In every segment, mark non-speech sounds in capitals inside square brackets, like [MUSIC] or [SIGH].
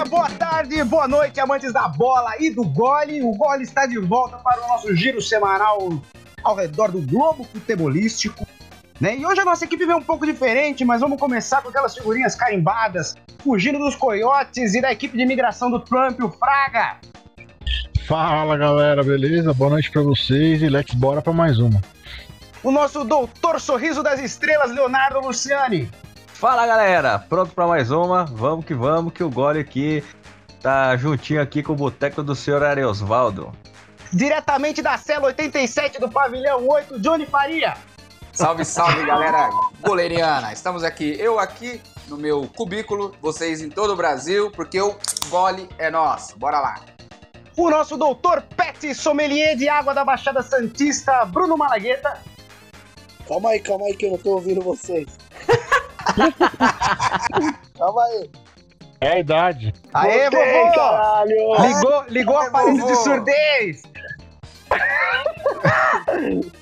Dia, boa tarde, boa noite, amantes da bola e do gole. O gole está de volta para o nosso giro semanal ao redor do globo futebolístico. Né? E hoje a nossa equipe vem um pouco diferente, mas vamos começar com aquelas figurinhas carimbadas, fugindo dos coiotes e da equipe de imigração do Trump, o Fraga. Fala galera, beleza? Boa noite pra vocês e let's bora pra mais uma. O nosso doutor Sorriso das Estrelas, Leonardo Luciani. Fala galera, pronto pra mais uma? Vamos que vamos, que o Gole aqui tá juntinho aqui com o boteco do senhor Ariosvaldo. Diretamente da cela 87 do pavilhão 8, Johnny Faria. Salve, salve, galera goleiriana. Estamos aqui, eu aqui no meu cubículo, vocês em todo o Brasil, porque o gole é nosso. Bora lá. O nosso doutor Pet Sommelier de Água da Baixada Santista, Bruno Malagueta. Calma aí, calma aí que eu não tô ouvindo vocês. Calma aí. É a idade. Aê, Voltei, vovô! caralho! Ligou, ligou o aparelho de vovô. surdez! [LAUGHS]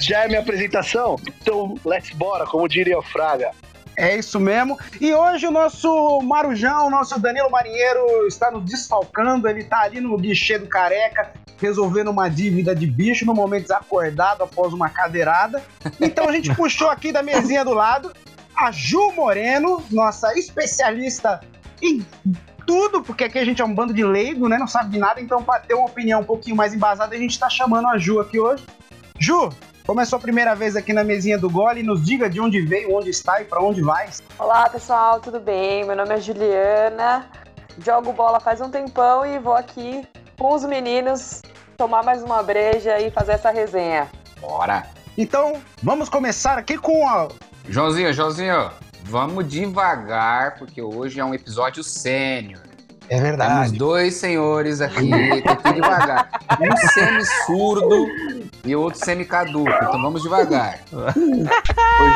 Já é minha apresentação? Então, let's bora, como diria o Fraga. É isso mesmo. E hoje o nosso Marujão, o nosso Danilo Marinheiro, está nos desfalcando. Ele está ali no guichê do careca, resolvendo uma dívida de bicho no momento desacordado após uma cadeirada. Então a gente [LAUGHS] puxou aqui da mesinha do lado a Ju Moreno, nossa especialista em tudo, porque aqui a gente é um bando de leigo, né? Não sabe de nada, então para ter uma opinião um pouquinho mais embasada, a gente está chamando a Ju aqui hoje. Ju, como é sua primeira vez aqui na mesinha do Gole, nos diga de onde veio, onde está e para onde vai. Olá pessoal, tudo bem? Meu nome é Juliana, jogo bola faz um tempão e vou aqui com os meninos tomar mais uma breja e fazer essa resenha. Bora. Então, vamos começar aqui com a. Joãozinho, Joãozinho, vamos devagar, porque hoje é um episódio sênior. É Temos dois senhores aqui, tem que ir devagar. Um semi-surdo e outro semi-caduco, então vamos devagar.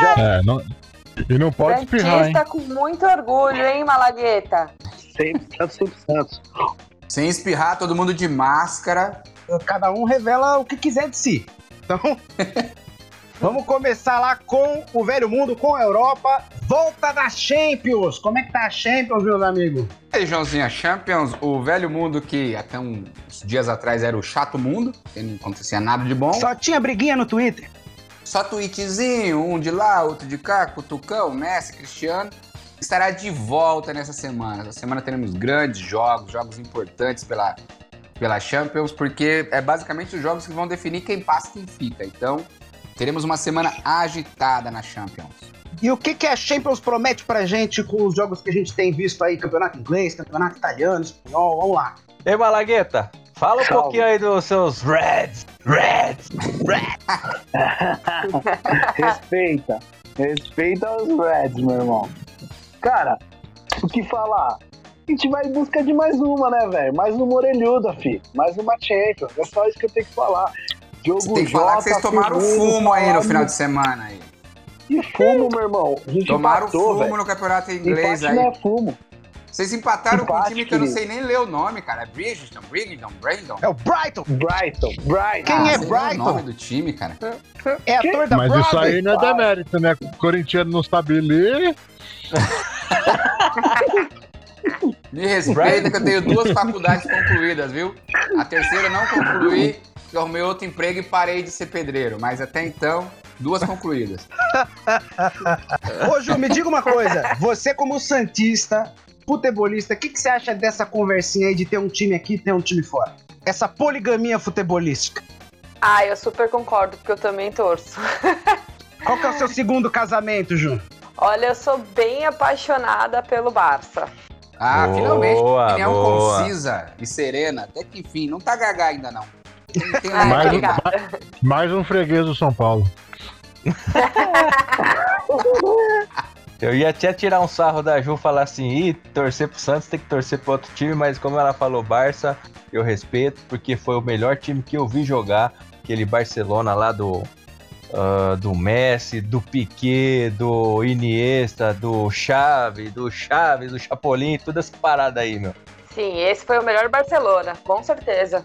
Já É, não... E não pode espirrar, hein? Com muito orgulho, hein, Malagueta? Santos. Sem espirrar, todo mundo de máscara. Cada um revela o que quiser de si. Então, [LAUGHS] vamos começar lá com o velho mundo, com a Europa. Volta da Champions. Como é que tá a Champions, meus amigos? E aí, Joãozinho, a Champions, o velho mundo que até uns dias atrás era o chato mundo, que não acontecia nada de bom. Só tinha briguinha no Twitter. Só tweetzinho, um de lá, outro de cá, Cutucão, Messi, Cristiano. Estará de volta nessa semana. Essa semana teremos grandes jogos, jogos importantes pela, pela Champions, porque é basicamente os jogos que vão definir quem passa e quem fica. Então, teremos uma semana agitada na Champions. E o que, que a Champions promete pra gente com os jogos que a gente tem visto aí? Campeonato inglês, campeonato italiano, espanhol, vamos lá. Ei, Malagueta, fala um Salve. pouquinho aí dos seus Reds. Reds. [LAUGHS] Respeita. Respeita os Reds, meu irmão. Cara, o que falar? A gente vai em busca de mais uma, né, velho? Mais uma orelhuda, fi. Mais uma Champions. É só isso que eu tenho que falar. Jogo Você tem que falar que vocês Jota, tomaram fumo aí no final de semana aí. Que fumo, meu irmão. A gente Tomaram empatou, fumo velho. no campeonato inglês Empate aí. não é fumo. Vocês empataram com um Empate, time que eu não sei nem ler o nome, cara. É Bridgeton, Brigton, Brandon. É o Brighton. Brighton, Brighton. Quem é sei nem Brighton? o nome do time, cara. É ator da Mas isso aí não é demérito, né? O corintiano não sabe ler. Me respeita que eu tenho duas faculdades concluídas, viu? A terceira eu não concluí, eu arrumei outro emprego e parei de ser pedreiro. Mas até então, duas [LAUGHS] concluídas. Ô, Ju, me diga uma coisa. Você, como Santista, futebolista, o que, que você acha dessa conversinha aí de ter um time aqui e ter um time fora? Essa poligamia futebolística. Ah, eu super concordo, porque eu também torço. [LAUGHS] Qual que é o seu segundo casamento, Ju? Olha, eu sou bem apaixonada pelo Barça. Ah, Boa, finalmente, opinião boa. concisa e serena. Até que enfim, não tá gaga ainda não. Tem, tem Ai, Mais um-. Mais um freguês do São Paulo. [LAUGHS] Eu ia até tirar um sarro da Ju falar assim, ih, torcer pro Santos tem que torcer pro outro time, mas como ela falou Barça, eu respeito, porque foi o melhor time que eu vi jogar, aquele Barcelona lá do, ah, do Messi, do Piquet, do Iniesta, do Xavi, do Chaves, do Chapolin, toda essa parada aí, meu. Sim, esse foi o melhor Barcelona, com certeza.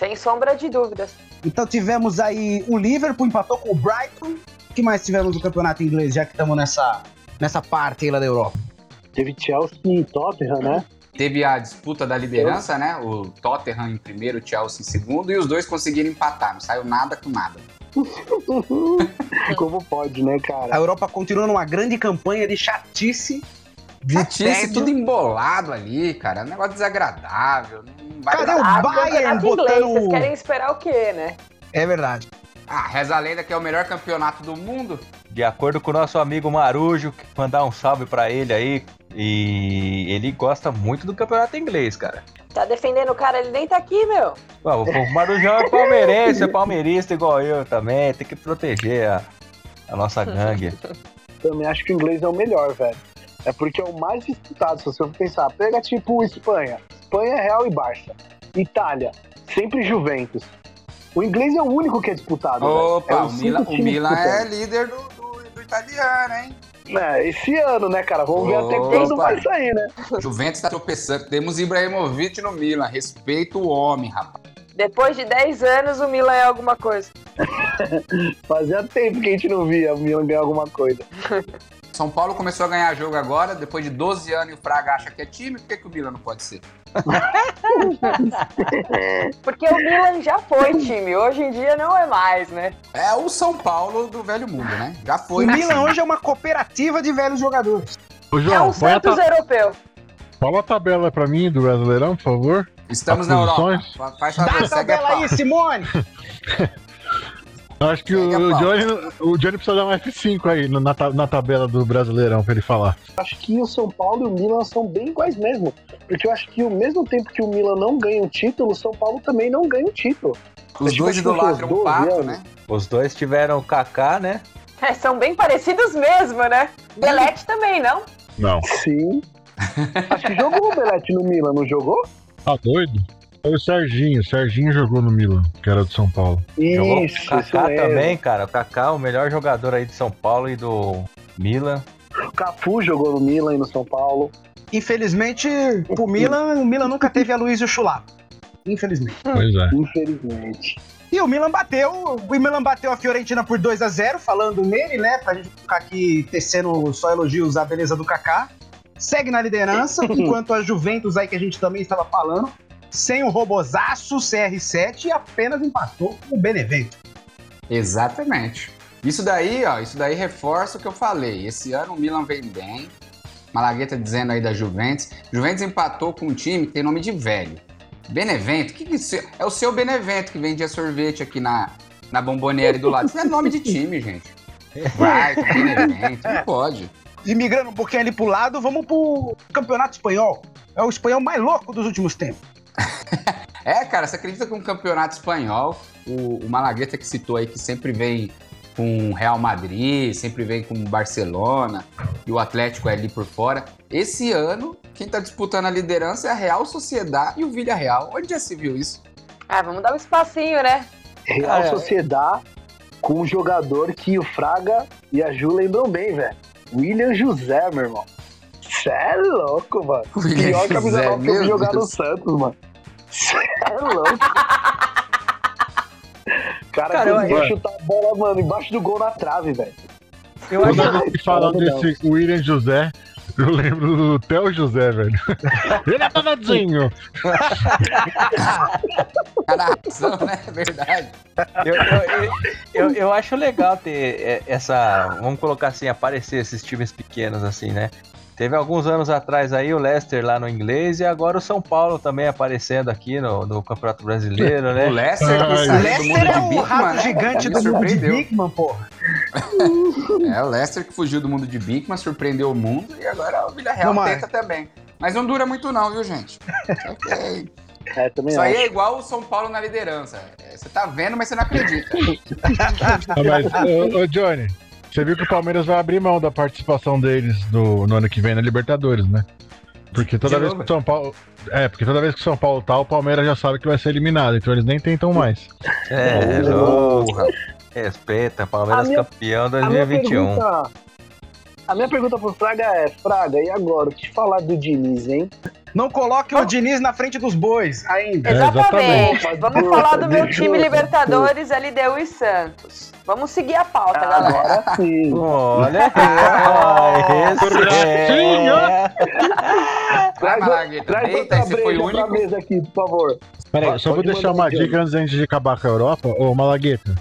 Sem sombra de dúvidas. Então tivemos aí o Liverpool empatou com o Brighton. O que mais tivemos no campeonato inglês, já que estamos nessa, nessa parte aí lá da Europa? Teve Chelsea e Tottenham, né? teve a disputa da liderança, né? O Tottenham em primeiro, o Chelsea em segundo, e os dois conseguiram empatar. Não saiu nada com nada. [LAUGHS] Como pode, né, A cara? Europa continua numa grande campanha de chatice. Chatice, tédio. tudo embolado ali, cara. É um negócio desagradável. Não vai Cadê dar- o Ah, Bayern campeonato inglês, botando- vocês querem esperar o quê, né? É verdade. Ah, reza a lenda que é o melhor campeonato do mundo. De acordo com o nosso amigo Marujo, que mandar um salve pra ele aí. E ele gosta muito do campeonato inglês, cara. Tá defendendo o cara, ele nem tá aqui, meu. Ó, O Marujão é palmeirense, é palmeirista igual eu também. Tem que proteger a, a nossa gangue. [LAUGHS] Também acho que o inglês é o melhor, velho. É porque é o mais disputado, se você for pensar. Pega tipo Espanha. Espanha é Real e Barça. Itália, sempre Juventus. O inglês é o único que é disputado. Opa, é o, cinco o Milan é líder do, do, do italiano, hein? É, esse ano, né, cara? Vamos ver até quando vai sair, né? Juventus tá tropeçando. Temos Ibrahimovic no Milan. Respeita o homem, rapaz. Depois de 10 anos, o Milan é alguma coisa. [LAUGHS] Fazia tempo que a gente não via o Milan ganhar alguma coisa. [LAUGHS] São Paulo começou a ganhar jogo agora, depois de 12 anos e o Fraga acha que é time, por que, que o Milan não pode ser? [LAUGHS] Porque o Milan já foi time, hoje em dia não é mais, né? É o São Paulo do velho mundo, né? Já foi. o? Milan hoje é uma cooperativa de velhos jogadores. Ô, É João, um põe a Santos ta- europeu. fala a tabela pra mim do Brasileirão, por favor. Estamos As na Europa. posições? Fa- Faz Dá favor, a tabela aí, Simone! [LAUGHS] Eu acho que o. Johnny, o Johnny precisa dar um F5 aí na, na tabela do Brasileirão pra ele falar. Acho que o São Paulo e o Milan são bem iguais mesmo. Porque eu acho que ao mesmo tempo que o Milan não ganha um título, o São Paulo também não ganha um título. Os Tipo, dois que idolatram o 12 pato, anos. né? Os dois tiveram o Kaká, né? É, são bem parecidos mesmo, né? Belete também, não? Não. Sim. [LAUGHS] acho que jogou o Belete no Milan, não jogou? Tá doido? Foi o Serginho. O Serginho jogou no Milan, que era do São Paulo. Isso, o Kaká também, cara. O Kaká, o melhor jogador aí de São Paulo e do Milan. O Cafu jogou no Milan e no São Paulo. Infelizmente, pro Milan, o Milan nunca teve a Luiz Chulapa. Infelizmente. Pois é. Infelizmente. E o Milan bateu, o Milan bateu a Fiorentina por 2 a 0 falando nele, né? Pra gente ficar aqui tecendo só elogios à beleza do Kaká. Segue na liderança, [LAUGHS] enquanto a Juventus aí que a gente também estava falando, sem o robozaço CR7 e apenas empatou com o Benevento. Exatamente. Isso daí, ó, isso daí reforça o que eu falei. Esse ano o Milan vem bem. Malagueta dizendo aí da Juventus. Juventus empatou com um time que tem nome de velho. Benevento? Que que é? O seu Benevento que vendia sorvete aqui na, na Bomboniere do lado. Isso é nome de time, gente. [LAUGHS] Brighton, Benevento, não pode. E migrando um pouquinho ali pro lado, vamos pro Campeonato Espanhol. É o espanhol mais louco dos últimos tempos. [LAUGHS] É, cara, você acredita que um campeonato espanhol, o, o Malagueta que citou aí, que sempre vem com Real Madrid, sempre vem com Barcelona, e o Atlético é ali por fora. Esse ano, quem tá disputando a liderança é a Real Sociedade e o Villarreal. Onde já se viu isso? Ah, vamos dar um espacinho, né? Real É. Sociedade com um jogador que o Fraga e a Ju lembram bem, velho. William José, meu irmão. Cê é louco, mano. William Pior camisa José, nova que eu vi jogar no. Santos, mano. É louco. [LAUGHS] Cara, Cara, eu- conseguiu chutar a bola, mano, embaixo do gol na trave, velho. Eu acho que não. desse William José, eu lembro do Theo José, velho. [LAUGHS] Ele é danadinho. A narração, né? É verdade. Eu, eu, eu, eu- eu acho legal ter é, essa. Vamos colocar assim, aparecer esses times pequenos assim, né? Teve alguns anos atrás aí o Leicester lá no inglês e agora o São Paulo também aparecendo aqui no, no Campeonato Brasileiro, [LAUGHS] O né? Leicester Ai. que saiu do Leicester mundo é de o Bigman, rato né? gigante do mundo de surpreendeu. Bigman, porra. É, o Leicester que fugiu do mundo de Bigman, surpreendeu o mundo e agora o Villarreal lá. tenta também. Mas não dura muito não, viu, gente? Que é- também Isso aí acho. é igual o São Paulo na liderança. É, Você tá vendo, mas você não acredita. [LAUGHS] Mas, ô, ô, Johnny, você viu que o Palmeiras vai abrir mão da participação deles no, no ano que vem na Libertadores, né? Porque toda De vez novo? que o São Paulo. É, porque toda vez que o São Paulo tá, o Palmeiras já sabe que vai ser eliminado, então eles nem tentam mais. É, louco. Respeita, Palmeiras minha- campeão A minha 2021. pergunta, a minha pergunta pro Fraga é, Fraga, e agora? O que falar do Diniz, hein? Não coloque o Diniz na frente dos bois ainda. É, Exatamente. exatamente. Vamos falar do meu time Libertadores, LDU e Santos. Vamos seguir a pauta, galera. Agora sim. Olha [LAUGHS] esse é. Vai, Traz, Malagueta, traz aí você foi o único. mesa aqui, por favor. Peraí, Pode só vou deixar uma dica antes da gente acabar com a Europa. Ô, Malagueta,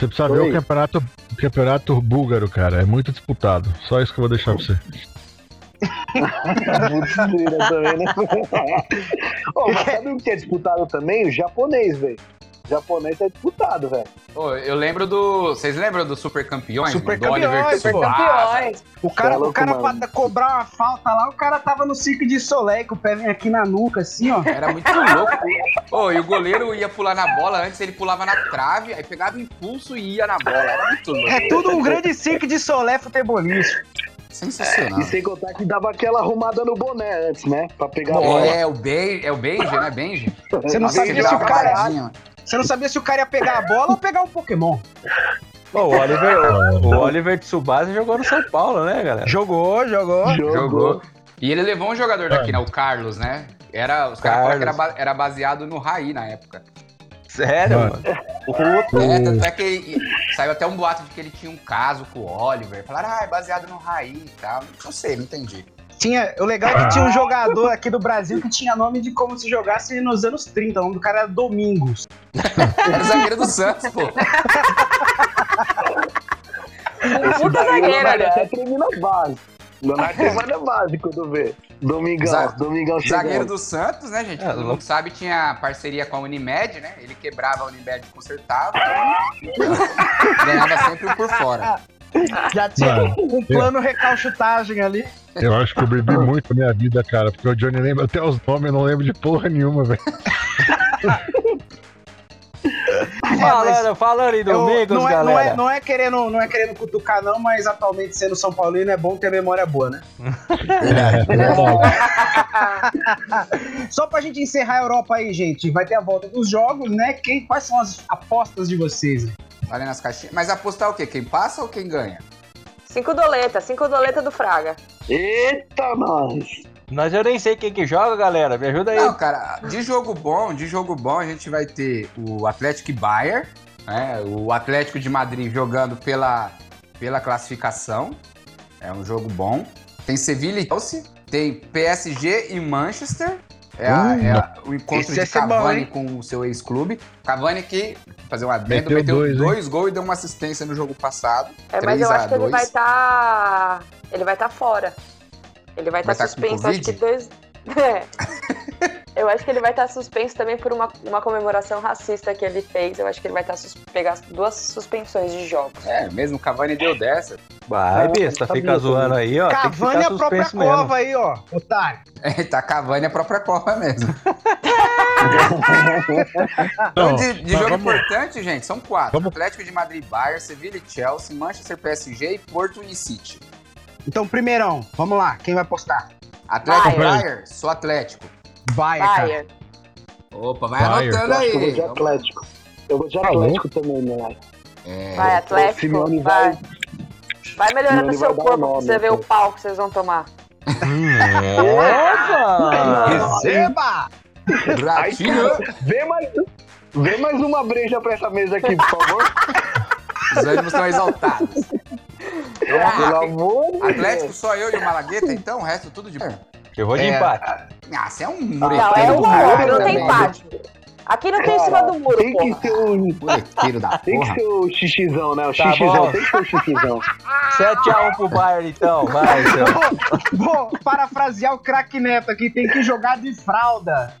você precisa ver Oi. o campeonato, o campeonato búlgaro, cara. É muito disputado. Só isso que eu vou deixar pra você. [LAUGHS] Mentira também, né? [LAUGHS] Ô, mas sabe o que é disputado também? O japonês, velho. O japonês é disputado, velho. Ô, eu lembro do. Vocês lembram do Super Campeões? Super mano? do Oliver Campeões, Super Tsubasa? campeões. O cara, Tá o louco, cara mano. pra cobrar uma falta lá, o cara tava no circo de Soleil, com o pé aqui na nuca, assim, ó. Era muito louco. Ô, e o goleiro ia pular na bola, antes ele pulava na trave, aí pegava impulso e ia na bola. Era muito louco. É tudo um grande circo de Soleil futebolista. Sensacional. E sem contar que dava aquela arrumada no boné antes, né? Pra pegar a bola. É, o Ben, é o Benji, né? Benji? Você não ele se o cara- paradinha. Você não sabia se o cara ia pegar a bola ou pegar um Pokémon. Pô, o Oliver, o, o Oliver Tsubasa jogou no São Paulo, né, galera? Jogou, jogou. Jogou. E ele levou um jogador daqui, né? O Carlos, né? Era, os caras falaram que era, ba- era baseado no Raí na época. Sério, Mano. mano. É, tanto é que ele- saiu até um boato de que ele tinha um caso com o Oliver. Falaram, ah, é baseado no Raí e tal. Não sei, não entendi. Tinha, o legal é que tinha um jogador aqui do Brasil que tinha nome de como se jogasse nos anos 30. O nome do cara era Domingos. Era o zagueiro do Santos, pô. Puta zagueiro, Leonardo aliás. até treme na base. Leonardo tem mais na base quando vê. Domingão, Za- Domingão chegando. Zagueiro do Santos, né, gente? É, Todo mundo sabe, tinha parceria com a Unimed, né? Ele quebrava a Unimed e consertava. [LAUGHS] Ganhava sempre um por fora. [LAUGHS] Já tinha Mano, um plano recalchutagem ali. Eu acho que eu bebi [LAUGHS] muito na minha vida, cara. Porque o Johnny lembra até os nomes, eu não lembro de porra nenhuma, velho. [LAUGHS] Falando, falando em Eu- Domingos, não, é, não, galera. é, não, é querendo, não é querendo cutucar, não, mas atualmente sendo São Paulino é bom ter memória boa, né? É. [LAUGHS] Só pra gente encerrar a Europa aí, gente, vai ter a volta dos jogos, né? Quem, quais são as apostas de vocês? Valendo as caixinhas. Mas apostar o quê? Quem passa ou quem ganha? Cinco doleta, cinco doleta do Fraga. Eita, nós! Mas eu nem sei quem que joga, galera. Me ajuda aí. Não, cara, de jogo bom, de jogo bom, a gente vai ter o Atlético Bayern, né? O Atlético de Madrid jogando pela, pela classificação. É um jogo bom. Tem Sevilha e Chelsea. Tem PSG e Manchester. É, a- é a- o encontro esse de bom, Cavani hein? com o seu ex-clube. Cavani que, fazer um adendo, Meteu meteu, dois, dois, gols e deu uma assistência no jogo passado. É, mas 3 eu a acho que ele 2. vai estar. Ele vai estar fora. Ele vai estar tá com suspenso, acho que dois. [LAUGHS] É. Eu acho que ele vai estar suspenso também por uma, uma comemoração racista que ele fez. Eu acho que ele vai estar sus... pegar duas suspensões de jogos. É, mesmo o Cavani deu dessa. Vai, besta, tá fica bom, zoando aí, ó. Cavani ficar a própria mesmo. cova aí, ó, otário. [LAUGHS] É, tá Cavani a própria Copa mesmo. [LAUGHS] Então, Não, de, de jogo vamos- importante, gente, são quatro. Vamos- Atlético de Madrid, Bayern, Sevilla e Chelsea, Manchester, PSG e Porto e City. Então, primeirão, vamos lá, quem vai postar? Atlético, Bayern. Bayern, sou Atlético. Vai, cara. Bayern. Opa, vai Bayern. anotando que eu vou aí. de Atlético. Eu vou de Tá Atlético também, né? É, Vai, Atlético. Vai. vai- Vai melhorando o seu corpo pra você ver o pau que vocês vão tomar. Opa! [LAUGHS] Receba! Ratinho, Vê mais, vê mais uma breja pra essa mesa aqui, por favor. os ânimos estão exaltados. Então, vamos Pelo amor de Atlético Deus. só eu e o Malagueta, então o resto tudo de bom. Eu vou de É. empate. Ah, você é um Não, mureteiro é do um caralho muro, não tem também. empate. Aqui não tem em cima do muro, tem que porra. ser o, Mureteiro da tem que ser o xixizão, né? O Tá xixizão, bom. tem que ser o xixizão. 7x1 [LAUGHS] pro Bayern, então. Vai, [LAUGHS] seu. Vou parafrasear o craque Neto aqui, tem que jogar de fralda.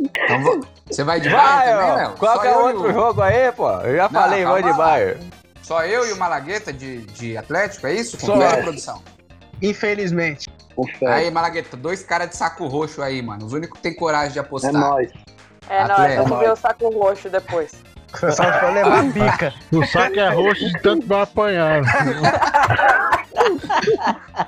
Então, você vai de Vai, Bayern também, ó. Léo? Qual Só que é o eu e outro jogo aí, pô? Eu já Não, falei, vou de lá. Bayern. Só eu e o Malagueta de, de Atlético, é isso? Só. Confere, produção. Infelizmente. Confere. Aí, Malagueta, dois caras de saco roxo aí, mano. Os únicos que tem coragem de É apostar. nóis. É nóis, vamos ver o saco roxo depois. Só pra levar a [LAUGHS] bica. O saco é roxo de tanto vai apanhar.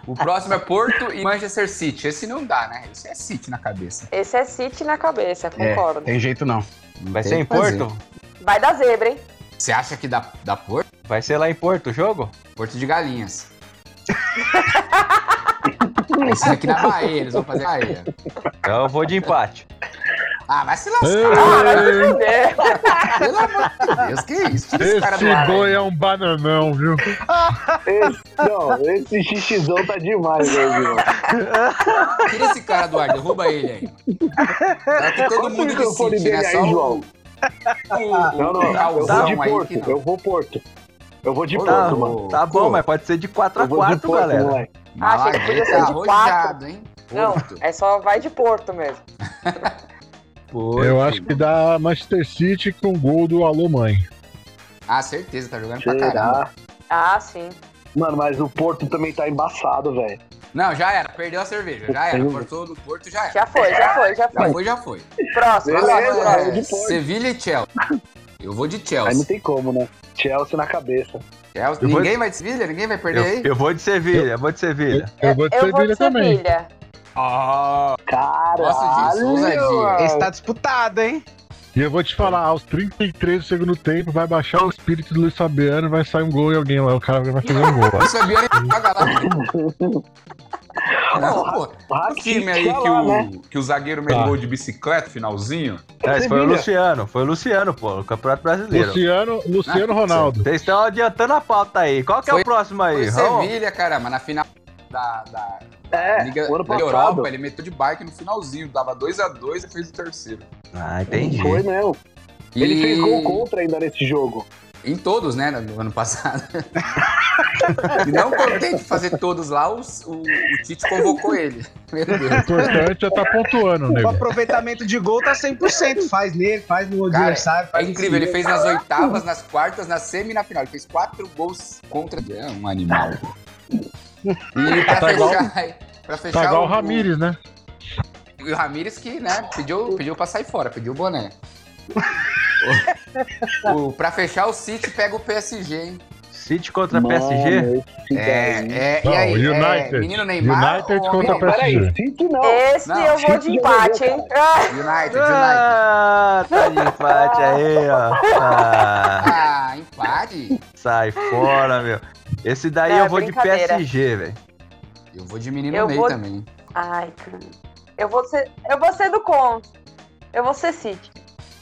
O próximo é Porto e Manchester City. Esse não dá, né? Esse é City na cabeça. Esse é City na cabeça, concordo. Tem jeito não. Vai Tem ser em. Porto? Vai dar zebra, hein? Você acha que dá, dá Porto? Vai ser lá em Porto o jogo? Porto de Galinhas. [LAUGHS] Esse aqui na Bahia, eles vão fazer Bahia. Então eu vou de empate. Ah, vai se lascar. Ah, vai se fuder. Pelo amor de Deus, que isso? Tira esse Esse ar. boi é um bananão, viu? Esse, não, esse xixizão tá demais, viu? Tira esse cara do ar, derruba ele aí. Tá aqui todo mundo City, né? dele aí, Só o, João? o, Não, não, eu vou de que Porto, não. eu vou Porto. Eu vou de Tá, Porto, louco. mano. tá bom, mas pode ser de 4 a Eu vou de 4 Porto, galera. moleque. Ah, achei que podia ser de Malagueta arrojado, hein? Não, Porto. é só vai de Porto mesmo. [LAUGHS] Porto. Eu acho que dá Manchester City com gol do Alô Mãe. Ah, certeza, tá jogando pra caramba. Será? Ah, sim. Mano, mas o Porto também tá embaçado, velho. Não, já era, perdeu a cerveja, já era. Cortou no Porto, já era. Já foi, já foi, já Já foi. foi, já foi. Próximo, Beleza, próximo, é. Sevilha e Chelsea. Eu vou de Aí não Chelsea. tem como, né? Chelsea na cabeça. Chelsea. Eu vou- Ninguém vai de Sevilha? Ninguém vai perder aí? Eu, eu vou de Sevilha, eu vou de Sevilha. Eu vou de Eu vou Sevilha de também. Sevilha. Ah, Caralho! Gosto disso. Esse tá disputado, hein? E eu vou te falar, aos 33 do segundo tempo, vai baixar o espírito do Luiz Fabiano, vai sair um gol e alguém lá, o cara vai fazer um gol. o Fabiano joga lá. [LAUGHS] Não, pô. O Rakitic time aí tá que lá, o, né? que o zagueiro meteu Tá. de bicicleta, finalzinho. É, esse foi o. Luciano, foi o Luciano, pô, no Campeonato Brasileiro. Luciano, Luciano Ah, Ronaldo. Vocês estão adiantando a pauta aí. Qual que é Foi- o próximo aí? Foi Raul? Sevilha, caramba, na final da, da É, Liga da passado. Europa, ele meteu de bike no finalzinho, dava 2x2 e fez o terceiro. Ah, entendi. Foi mesmo. Ele E- fez gol contra ainda nesse jogo. Em todos, né, no ano passado. e não contente de fazer todos lá, os- o, o Tite convocou ele. Meu O Deus. importante é tá pontuando, O nego. aproveitamento de gol tá 100%. Faz nele, faz no Cara, adversário. É Faz incrível, ele fez nas oitavas, nas quartas, na semi e na final. Ele fez quatro gols contra. É um animal. E pra Tá igual- fechar. Pra fechar Tá igual o o- Ramires, né? E o Ramires que, né, pediu, pediu pra sair fora, pediu o boné. O, [LAUGHS] o, pra fechar, o City pega o PSG, hein? City contra Mano, PSG? É, é, Não, e aí? United. É, menino Neymar. United ou contra homem PSG. Peraí, City não. Esse Não, eu vou de empate, hein? United, United. Ah, tá de empate aí, ó. Ah, Ah, empate? sai fora, meu. Esse daí É, eu vou de. PSG, velho. Eu vou de menino Eu Ney vou- também. Ai, cara. Eu vou ser, eu vou ser do contra. Eu vou ser City.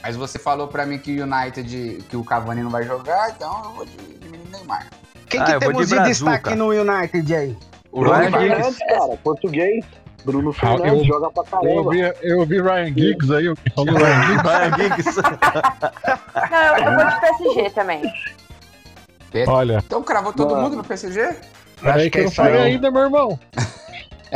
Mas você falou pra mim que o United, que o Cavani não vai jogar, então eu vou de, de menino Neymar. Quem Ah, que eu temos de de, destaque no United aí? O Ryan Giggs. Fernandes, cara, português. Bruno Ah, Fernandes eu- joga pra Eu caramba. ouvi, eu ouvi Ryan Giggs aí, o que falou Ryan Giggs. Ryan Giggs. Não, eu vou de PSG também. Olha, Então cravou todo Mano. mundo no PSG? peraí que eu não falei ainda, meu irmão.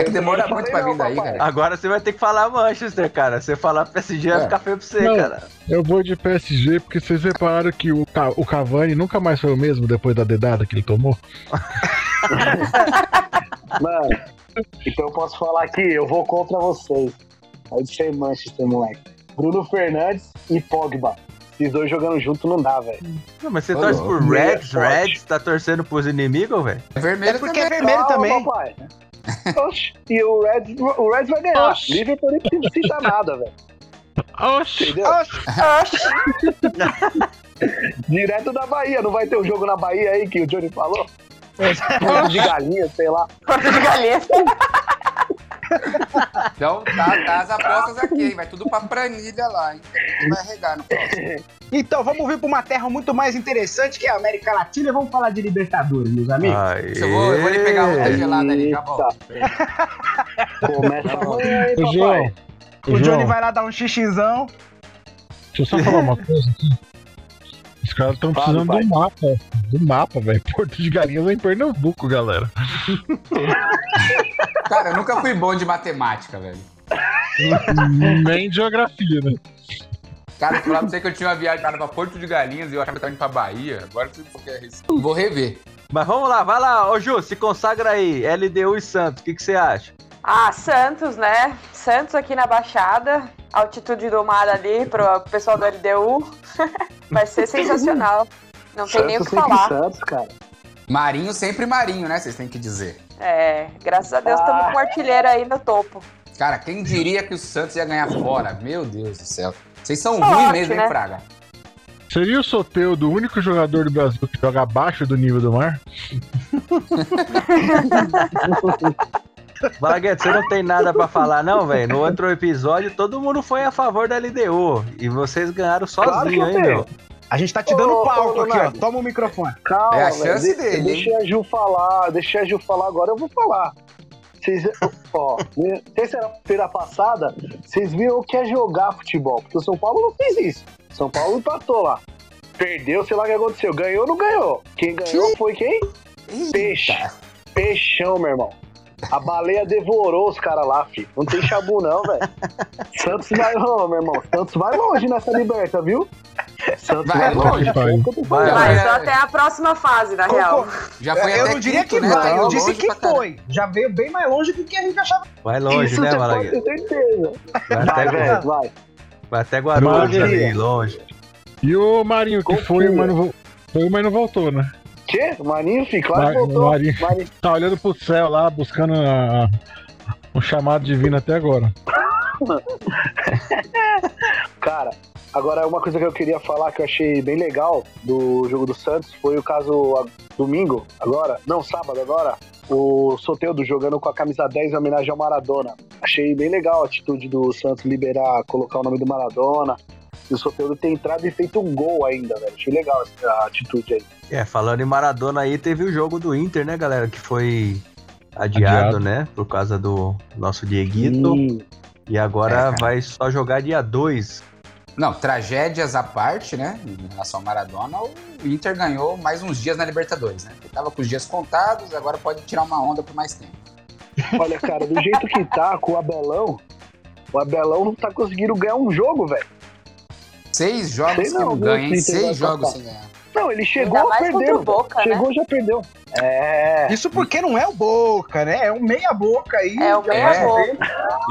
É que demora muito pra vir daí, cara. Agora você vai ter que falar Manchester, cara. Você falar PSG vai É. ficar feio pra você, Não. cara. Eu vou de PSG porque vocês repararam que o, Ca- o Cavani nunca mais foi o mesmo depois da dedada que ele tomou. [LAUGHS] Mano, então eu posso falar aqui, eu vou contra vocês. Pode ser Manchester, moleque. Bruno Fernandes e Pogba. Esses dois jogando junto não dá, velho. Não, mas você Ô, torce por Reds, forte. Reds, tá torcendo pros inimigos, velho? É vermelho É porque é também. vermelho também. papai. [LAUGHS] Oxi, e o Reds, o Reds vai ganhar. Oxi. Liverpool nem precisa [LAUGHS] nada, velho. Oxi! Entendeu? Oxi, [LAUGHS] Direto da Bahia. Não vai ter um jogo na Bahia aí que o Johnny falou? De galinha, sei lá. corpo de galinha. Então tá, tá as apostas aqui, hein? Vai tudo pra planilha lá, hein? A gente vai regar no próximo. Então, vamos vir pra uma terra muito mais interessante que é a América Latina e vamos falar de Libertadores, meus amigos. Aê. Eu vou, eu vou lhe pegar outra gelada ali, já volto. Começa Ô, papai. João, O Johnny João, vai lá dar um xixizão. deixa eu só falar uma coisa aqui. Os caras estão precisando pai. do mapa. Do mapa, velho. Porto de Galinhas é em Pernambuco, galera. [LAUGHS] Cara, eu nunca fui bom de matemática, velho. [LAUGHS] Nem de geografia, né? Cara, eu pra você que eu tinha uma viagem cara, pra Porto de Galinhas e eu achava que tava indo pra Bahia. Agora você quer isso. Vou rever. Mas vamos lá, vai lá. Ô, Ju, se consagra aí. LDU e Santos, o que, que você acha? Ah, Santos, né? Santos aqui na Baixada. Altitude domada ali pro pessoal do LDU. [LAUGHS] Vai ser sensacional. Não tem nem o que Santos falar. Santos, cara. Marinho sempre marinho, né? Vocês têm que dizer. É, graças a Deus estamos Ah. com um artilheiro aí no topo. Cara, quem diria que o Santos ia ganhar fora? Meu Deus do céu. Vocês são Sorte, ruins mesmo, hein, né? Fraga? Seria o Soteudo o único jogador do Brasil que joga abaixo do nível do mar? [LAUGHS] Balaguete, você não tem nada pra falar, não, velho? No outro episódio, todo mundo foi a favor da LDU. E vocês ganharam Claro sozinho, eu hein, meu? A gente tá te dando Ô, palco ô, aqui, ó. Toma o microfone. Calma, É a chance De- dele, Deixa a Ju falar, deixa a Ju falar agora, eu vou falar. Vocês, ó, [LAUGHS] né, terça-feira passada, vocês viram o que é jogar futebol, porque o São Paulo não fez isso. São Paulo empatou lá. Perdeu, sei lá o que aconteceu. Ganhou ou não ganhou? Quem ganhou foi quem? Peixe. Peixão, meu irmão. A baleia devorou os caras lá, filho. Não tem chabu, não, velho. [LAUGHS] Santos vai, ô, meu irmão. Santos vai longe nessa liberta, viu? Santos Vai vai, longe. longe. Vai, vai. Mas só até a próxima fase, na real. Já foi eu até não diria quinto, que né? vai, Tá eu longe disse que foi. Já veio bem mais longe do que a gente achava. Vai longe, Isso né, você pode Balaguete? ter certeza. Vai Vai, velho, vai. vai até Guarulhos ali, longe. E o Marinho, que foi, mas não, foi, mas não voltou, né? Quê? Maninho, filho? Claro que Mar- voltou. Marinho. Maninho. Tá olhando pro céu lá, buscando a- um chamado divino até agora. [LAUGHS] Cara, agora uma coisa que eu queria falar que eu achei bem legal do jogo do Santos foi o caso a- domingo, agora, não, sábado agora, o Soteudo jogando com a camisa 10 em homenagem ao Maradona. Achei bem legal a atitude do Santos liberar, colocar o nome do Maradona. E o Soteudo ter entrado e feito um gol ainda, velho. Achei legal essa atitude aí. É, falando em Maradona aí, teve o jogo do Inter, né, galera? Que foi adiado, Adiado. né? Por causa do nosso Dieguito. Hum, E agora É, vai só jogar dia 2. Não, tragédias à parte, né? Em relação ao Maradona, o Inter ganhou mais uns dias na Libertadores, né? Ele tava com os dias contados, agora pode tirar uma onda por mais tempo. olha, cara, do jeito que tá com o Abelão, o Abelão não tá conseguindo ganhar um jogo, velho. Seis jogos Sei que não, ganha, hein? Seis jogos sem ganhar. Não, ele chegou Boca, né? Chegou já perdeu. É. Isso porque não é o Boca, né? É um meia boca aí. É o Já meia vai boca. ver.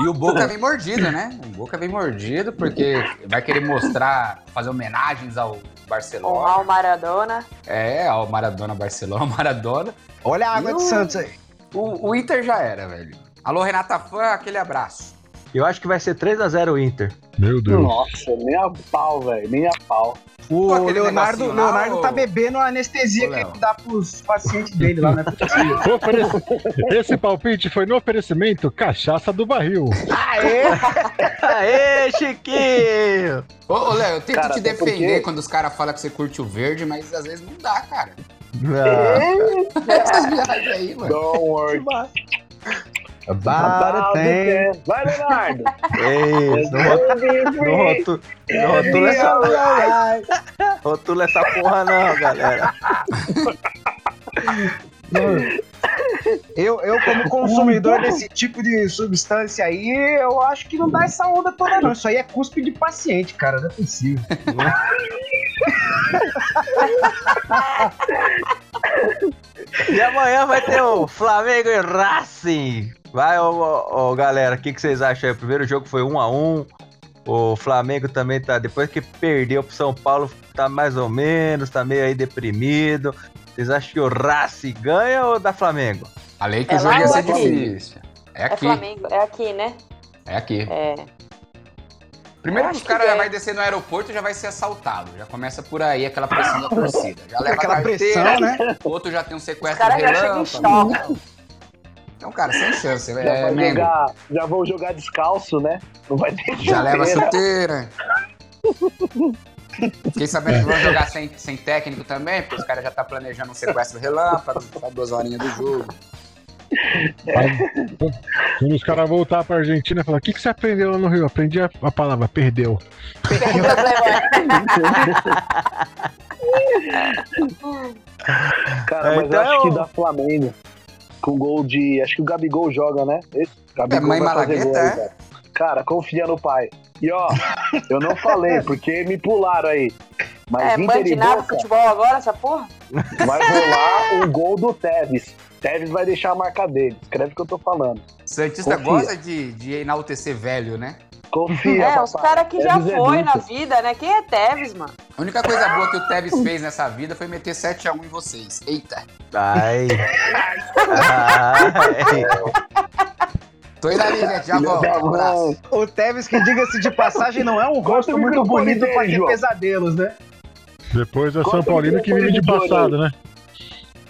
E o Boca vem mordido, né? O Boca vem mordido porque vai querer mostrar, fazer homenagens ao Barcelona. Honrar o Maradona. É, ao Maradona Barcelona, ao Maradona. Olha a água E de o- Santos aí. O, o Inter já era, velho. Alô, Renata Fã, aquele abraço. Eu acho que vai ser 3x0 o Inter. Meu Deus. Nossa, nem a pau, velho. Nem a pau. O Pô, Leonardo, lá, Leonardo tá bebendo a anestesia Ô, que ele dá pros pacientes dele lá, né? [LAUGHS] Esse palpite foi no oferecimento Cachaça do Barril. Aê! Aê, Chiquinho! Ô, ô Léo, eu tento Cara, te defender porque- quando os caras falam que você curte o verde, mas às vezes não dá, cara. Não. Essas viagens aí, mano. Don't worry. About tem. Vai, Leonardo. Isso, não rotu- não rotu- não rotula essa, rotula essa porra não, galera. Eu, eu, como consumidor desse tipo de substância aí, eu acho que não dá essa onda toda, não. Isso aí é cuspe de paciente, cara. Não é possível. [LAUGHS] E amanhã vai ter o Flamengo e Racing. Vai, ô, ô, ô, galera, o que, que vocês acham aí? O primeiro jogo foi 1 a 1 O Flamengo também tá, depois que perdeu pro São Paulo, tá mais ou menos, tá meio aí deprimido. Vocês acham que o Racing ganha ou dá Flamengo? Falei que É o jogo ia ser aqui? difícil. É É aqui, Flamengo. É aqui, né? é aqui. É. Primeiro que já ganha. vai descer no aeroporto já vai ser assaltado. Já começa por aí aquela pressão da torcida. Já leva Aquela a carteira, pressão, né? o outro já tem um sequestro relâmpago. Então, cara, sem chance. Já, É, vai jogar, já vão jogar descalço, né? Não vai ter Já leva chuteira. chuteira. Fiquei sabendo que vão jogar sem, sem técnico também, porque os caras já estão planejando um sequestro relâmpago, só duas horinhas do jogo. Quando os caras voltar pra Argentina, falar: o que, que você aprendeu lá no Rio? Aprendi a, a palavra perdeu. Cara, mas Então- eu acho que dá Flamengo. Com gol de. Acho que o Gabigol joga, né? Esse Gabigol É mãe Malagueta, gol é? cara. Cara, confia no pai. E ó, [LAUGHS] eu não falei, porque me pularam aí. Mas É, Inter mãe e de nada Boca futebol agora, essa porra? vai rolar o gol do Tevez. Tevez vai deixar a marca dele. Escreve o que eu tô falando. Santista Confia. gosta de, de enaltecer velho, né? Confia, É, papai. os caras que já Tevez é foi na adulto. vida, né? Quem é Tevez, mano? A única coisa boa que o Tevez fez nessa vida foi meter 7x1 em vocês. Eita. Ai. Ai. [LAUGHS] Tô indo ali, gente. Já volto. Um abraço. O Tevez, que diga-se de passagem, não é um rosto muito bonito pra ter pesadelos, né? Depois é São Paulino que vive de passado, né?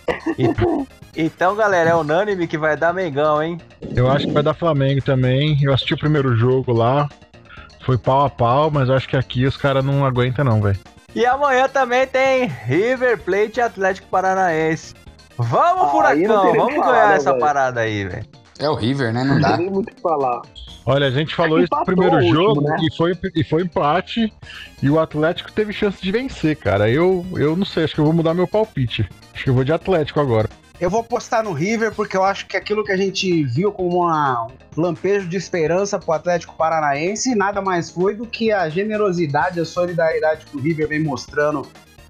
[LAUGHS] Então, galera, é unânime que vai dar Mengão, hein? Eu acho que vai dar Flamengo também. Eu assisti o primeiro jogo lá. Foi pau a pau, mas acho que aqui os caras não aguentam, não, velho. E amanhã também tem River Plate e Atlético Paranaense. Vamos, Ah, não Furacão, tem vamos ganhar essa velho? parada aí, velho. É o River, né? Não Não dá. tem nem muito o que falar. Olha, a gente falou isso no primeiro último, jogo né? e, foi, e foi empate. E o Atlético teve chance de vencer, cara. Eu, eu não sei, acho que eu vou mudar meu palpite. Acho que eu vou de Atlético agora. Eu vou postar no River porque eu acho que aquilo que a gente viu como uma- um lampejo de esperança pro Atlético Paranaense nada mais foi do que a generosidade, a solidariedade que o River vem mostrando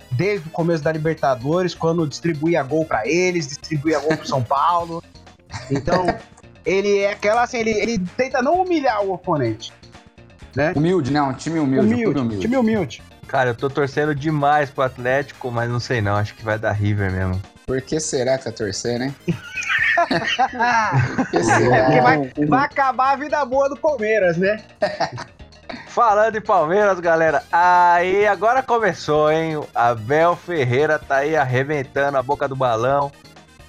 desde o começo da Libertadores, quando distribuía gol pra eles, distribuía gol pro São Paulo. Então, ele é aquela assim, ele, ele tenta não humilhar o oponente. Humilde, né? Um time humilde. Humilde, humilde. time humilde. Cara, eu tô torcendo demais pro Atlético, mas não sei não, acho que vai dar River mesmo. Por que será que tá torcendo, hein? Ah, [LAUGHS] Por que é será? porque vai, vai acabar a vida boa do Palmeiras, né? [LAUGHS] Falando em Palmeiras, galera, aí agora começou, hein? Abel Ferreira tá aí arrebentando a boca do balão.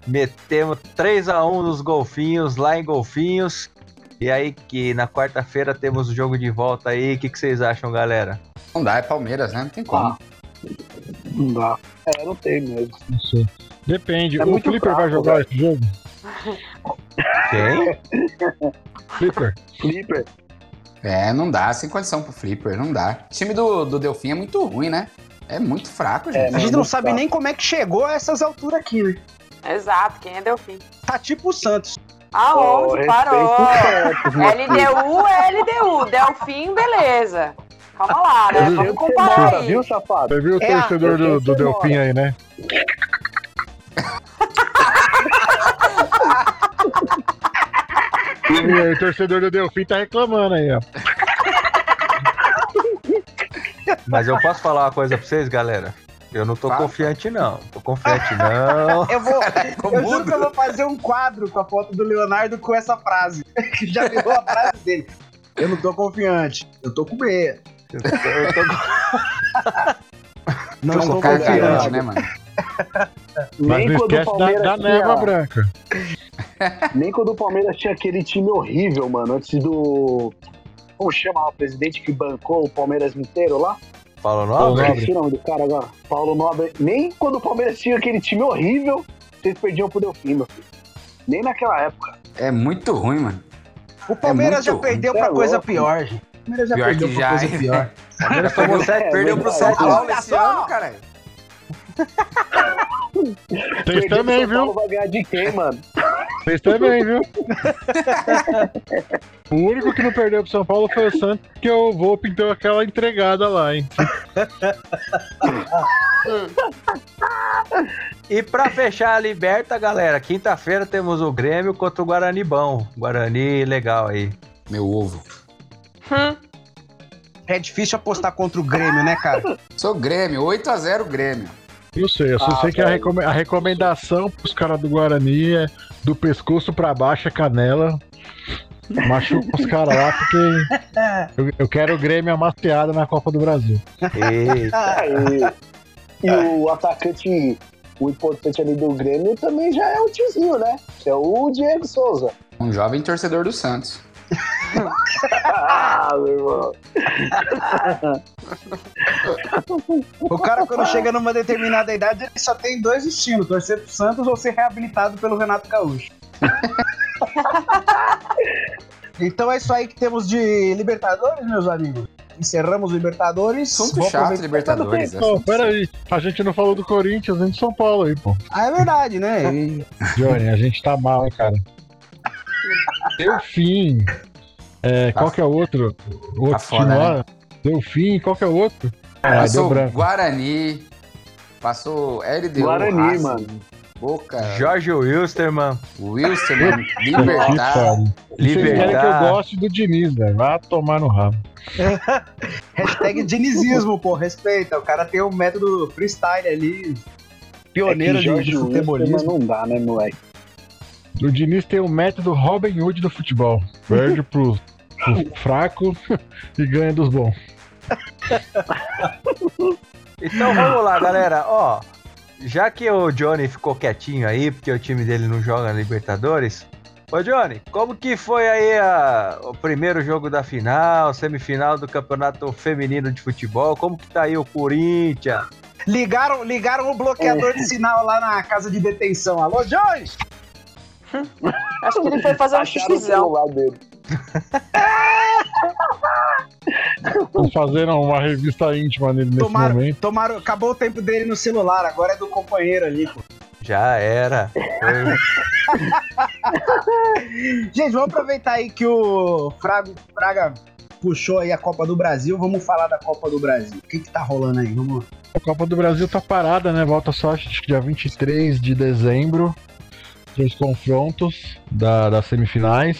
Metemos 3 a 1 nos golfinhos, lá em Golfinhos. E aí que na quarta-feira temos o jogo de volta aí. O que, que vocês acham, galera? Não dá, é Palmeiras, né? Não tem como. Ah. Não dá. É, não tem mesmo. Não sei. Depende. É o Flipper vai fraco, jogar velho. esse jogo? Quem? Flipper. Flipper. É, não dá, sem condição pro Flipper, não dá. O time do, do Delfim é muito ruim, né? É muito fraco, gente. A gente Não, sabe tá. nem como é que chegou a essas alturas aqui, né? Exato, quem é Delfim? Tá tipo o Santos. Aonde? Pô, Parou. LDU é LDU. Delfim, beleza. Calma lá, né? Eu Vamos comparar aí. viu, safado? Você viu o É torcedor do, do Delfim aí, né? [LAUGHS] E aí, o torcedor do Delfim tá reclamando aí, ó. Mas eu posso falar uma coisa pra vocês, galera? Eu não tô Fala. confiante, não. Tô confiante, não. [LAUGHS] Eu vou. Ficou [LAUGHS] eu juro que eu vou fazer um quadro com a foto do Leonardo com essa frase. [LAUGHS] Que já virou a frase dele. Eu não tô confiante. Eu tô com medo. Eu tô- eu tô- Não Tô com cara confiante. né, mano? Mas Nem não quando o esquece da, Palmeiras da tinha- névoa branca. Nem quando o Palmeiras tinha aquele time horrível, mano, antes do. Como chama o presidente que bancou o Palmeiras inteiro lá? Fala o Paulo? Nobre. Esqueci o nome do cara agora. Paulo Nobre. Nem quando o Palmeiras tinha aquele time horrível, vocês perdiam pro Delfim, meu filho. Nem naquela época. É muito ruim, mano. O Palmeiras muito já ruim. perdeu Cê pra é coisa louco. pior, gente. O Palmeiras já Pior perdeu pra já, coisa pior. Palmeiras tomou sete, Perdeu pro mas- 7 Olha x esse só! ano, cara. Vocês também, São Paulo viu? vai ganhar de quem, mano? Vocês também, viu? [LAUGHS] o único que não perdeu pro São Paulo foi o Santos, que o Volpe deu aquela entregada lá, hein? [LAUGHS] E pra fechar a Liberta, galera, quinta-feira temos o Grêmio contra o Guarani bom. Guarani legal aí. Meu ovo. Hum, É difícil apostar contra o Grêmio, né, cara? Sou Grêmio, 8x0 Grêmio. Não sei, eu só Ah, sei que a, recome- a recomendação pros caras do Guarani é do pescoço pra baixo, a canela. Machuca os caras lá, porque eu, eu quero o Grêmio amaciado na Copa do Brasil. Eita. Aí, e o atacante, o importante ali do Grêmio também já é o tiozinho, né? Que é o Diego Souza. Um jovem torcedor do Santos. Ah, meu irmão. O cara, quando chega numa determinada idade, ele só tem dois destinos: torcer pro Santos ou ser reabilitado pelo Renato Gaúcho. [LAUGHS] então é isso aí que temos de Libertadores, meus amigos. Encerramos o Libertadores. Assunto Vou chato, Libertadores. Pô, assunto pera aí, a gente não falou do Corinthians nem de São Paulo aí, pô. Ah, é verdade, né? E- Johnny, a gente tá mal, hein, cara. Delfim. É, qual que é o outro? O outro tá lá? Delfim, qual que é o outro? Ah, Passou. Guarani. Passou LDU. Guarani, Racing, mano. Boca. Jorge Wilstermann. Wilstermann. Libertar. pariu. Vocês que eu Libertar. goste do Diniz, velho. Vá tomar no rabo. [LAUGHS] Hashtag dinizismo, pô. Respeita. O cara tem um método freestyle ali. Pioneiro É de, futebolismo. não dá, né, moleque? O Diniz tem o método Robin Hood do futebol. Perde pro, pro fraco [LAUGHS] e ganha dos bons. [LAUGHS] Então vamos lá, galera. Ó, já que o Johnny ficou quietinho aí, porque o time dele não joga na Libertadores. Ô Johnny, como que foi aí a- o primeiro jogo da final, semifinal do Campeonato Feminino de Futebol? Como que tá aí o Corinthians? Ligaram, ligaram o bloqueador [LAUGHS] de sinal lá na casa de detenção. Alô, Joyce? Acho que ele foi fazer um Acharam o xixizão. celular dele. Tô fazendo uma revista íntima nele nesse Tomaram, momento. tomaram, acabou o tempo dele no celular, agora é do companheiro ali. pô. Já era. [LAUGHS] Gente, vamos aproveitar aí que o Fraga, Fraga puxou aí a Copa do Brasil. Vamos falar da Copa do Brasil. O que que tá rolando aí? Vamos lá. A Copa do Brasil tá parada, né? Volta só acho que dia 23 de dezembro. Três confrontos da, das semifinais,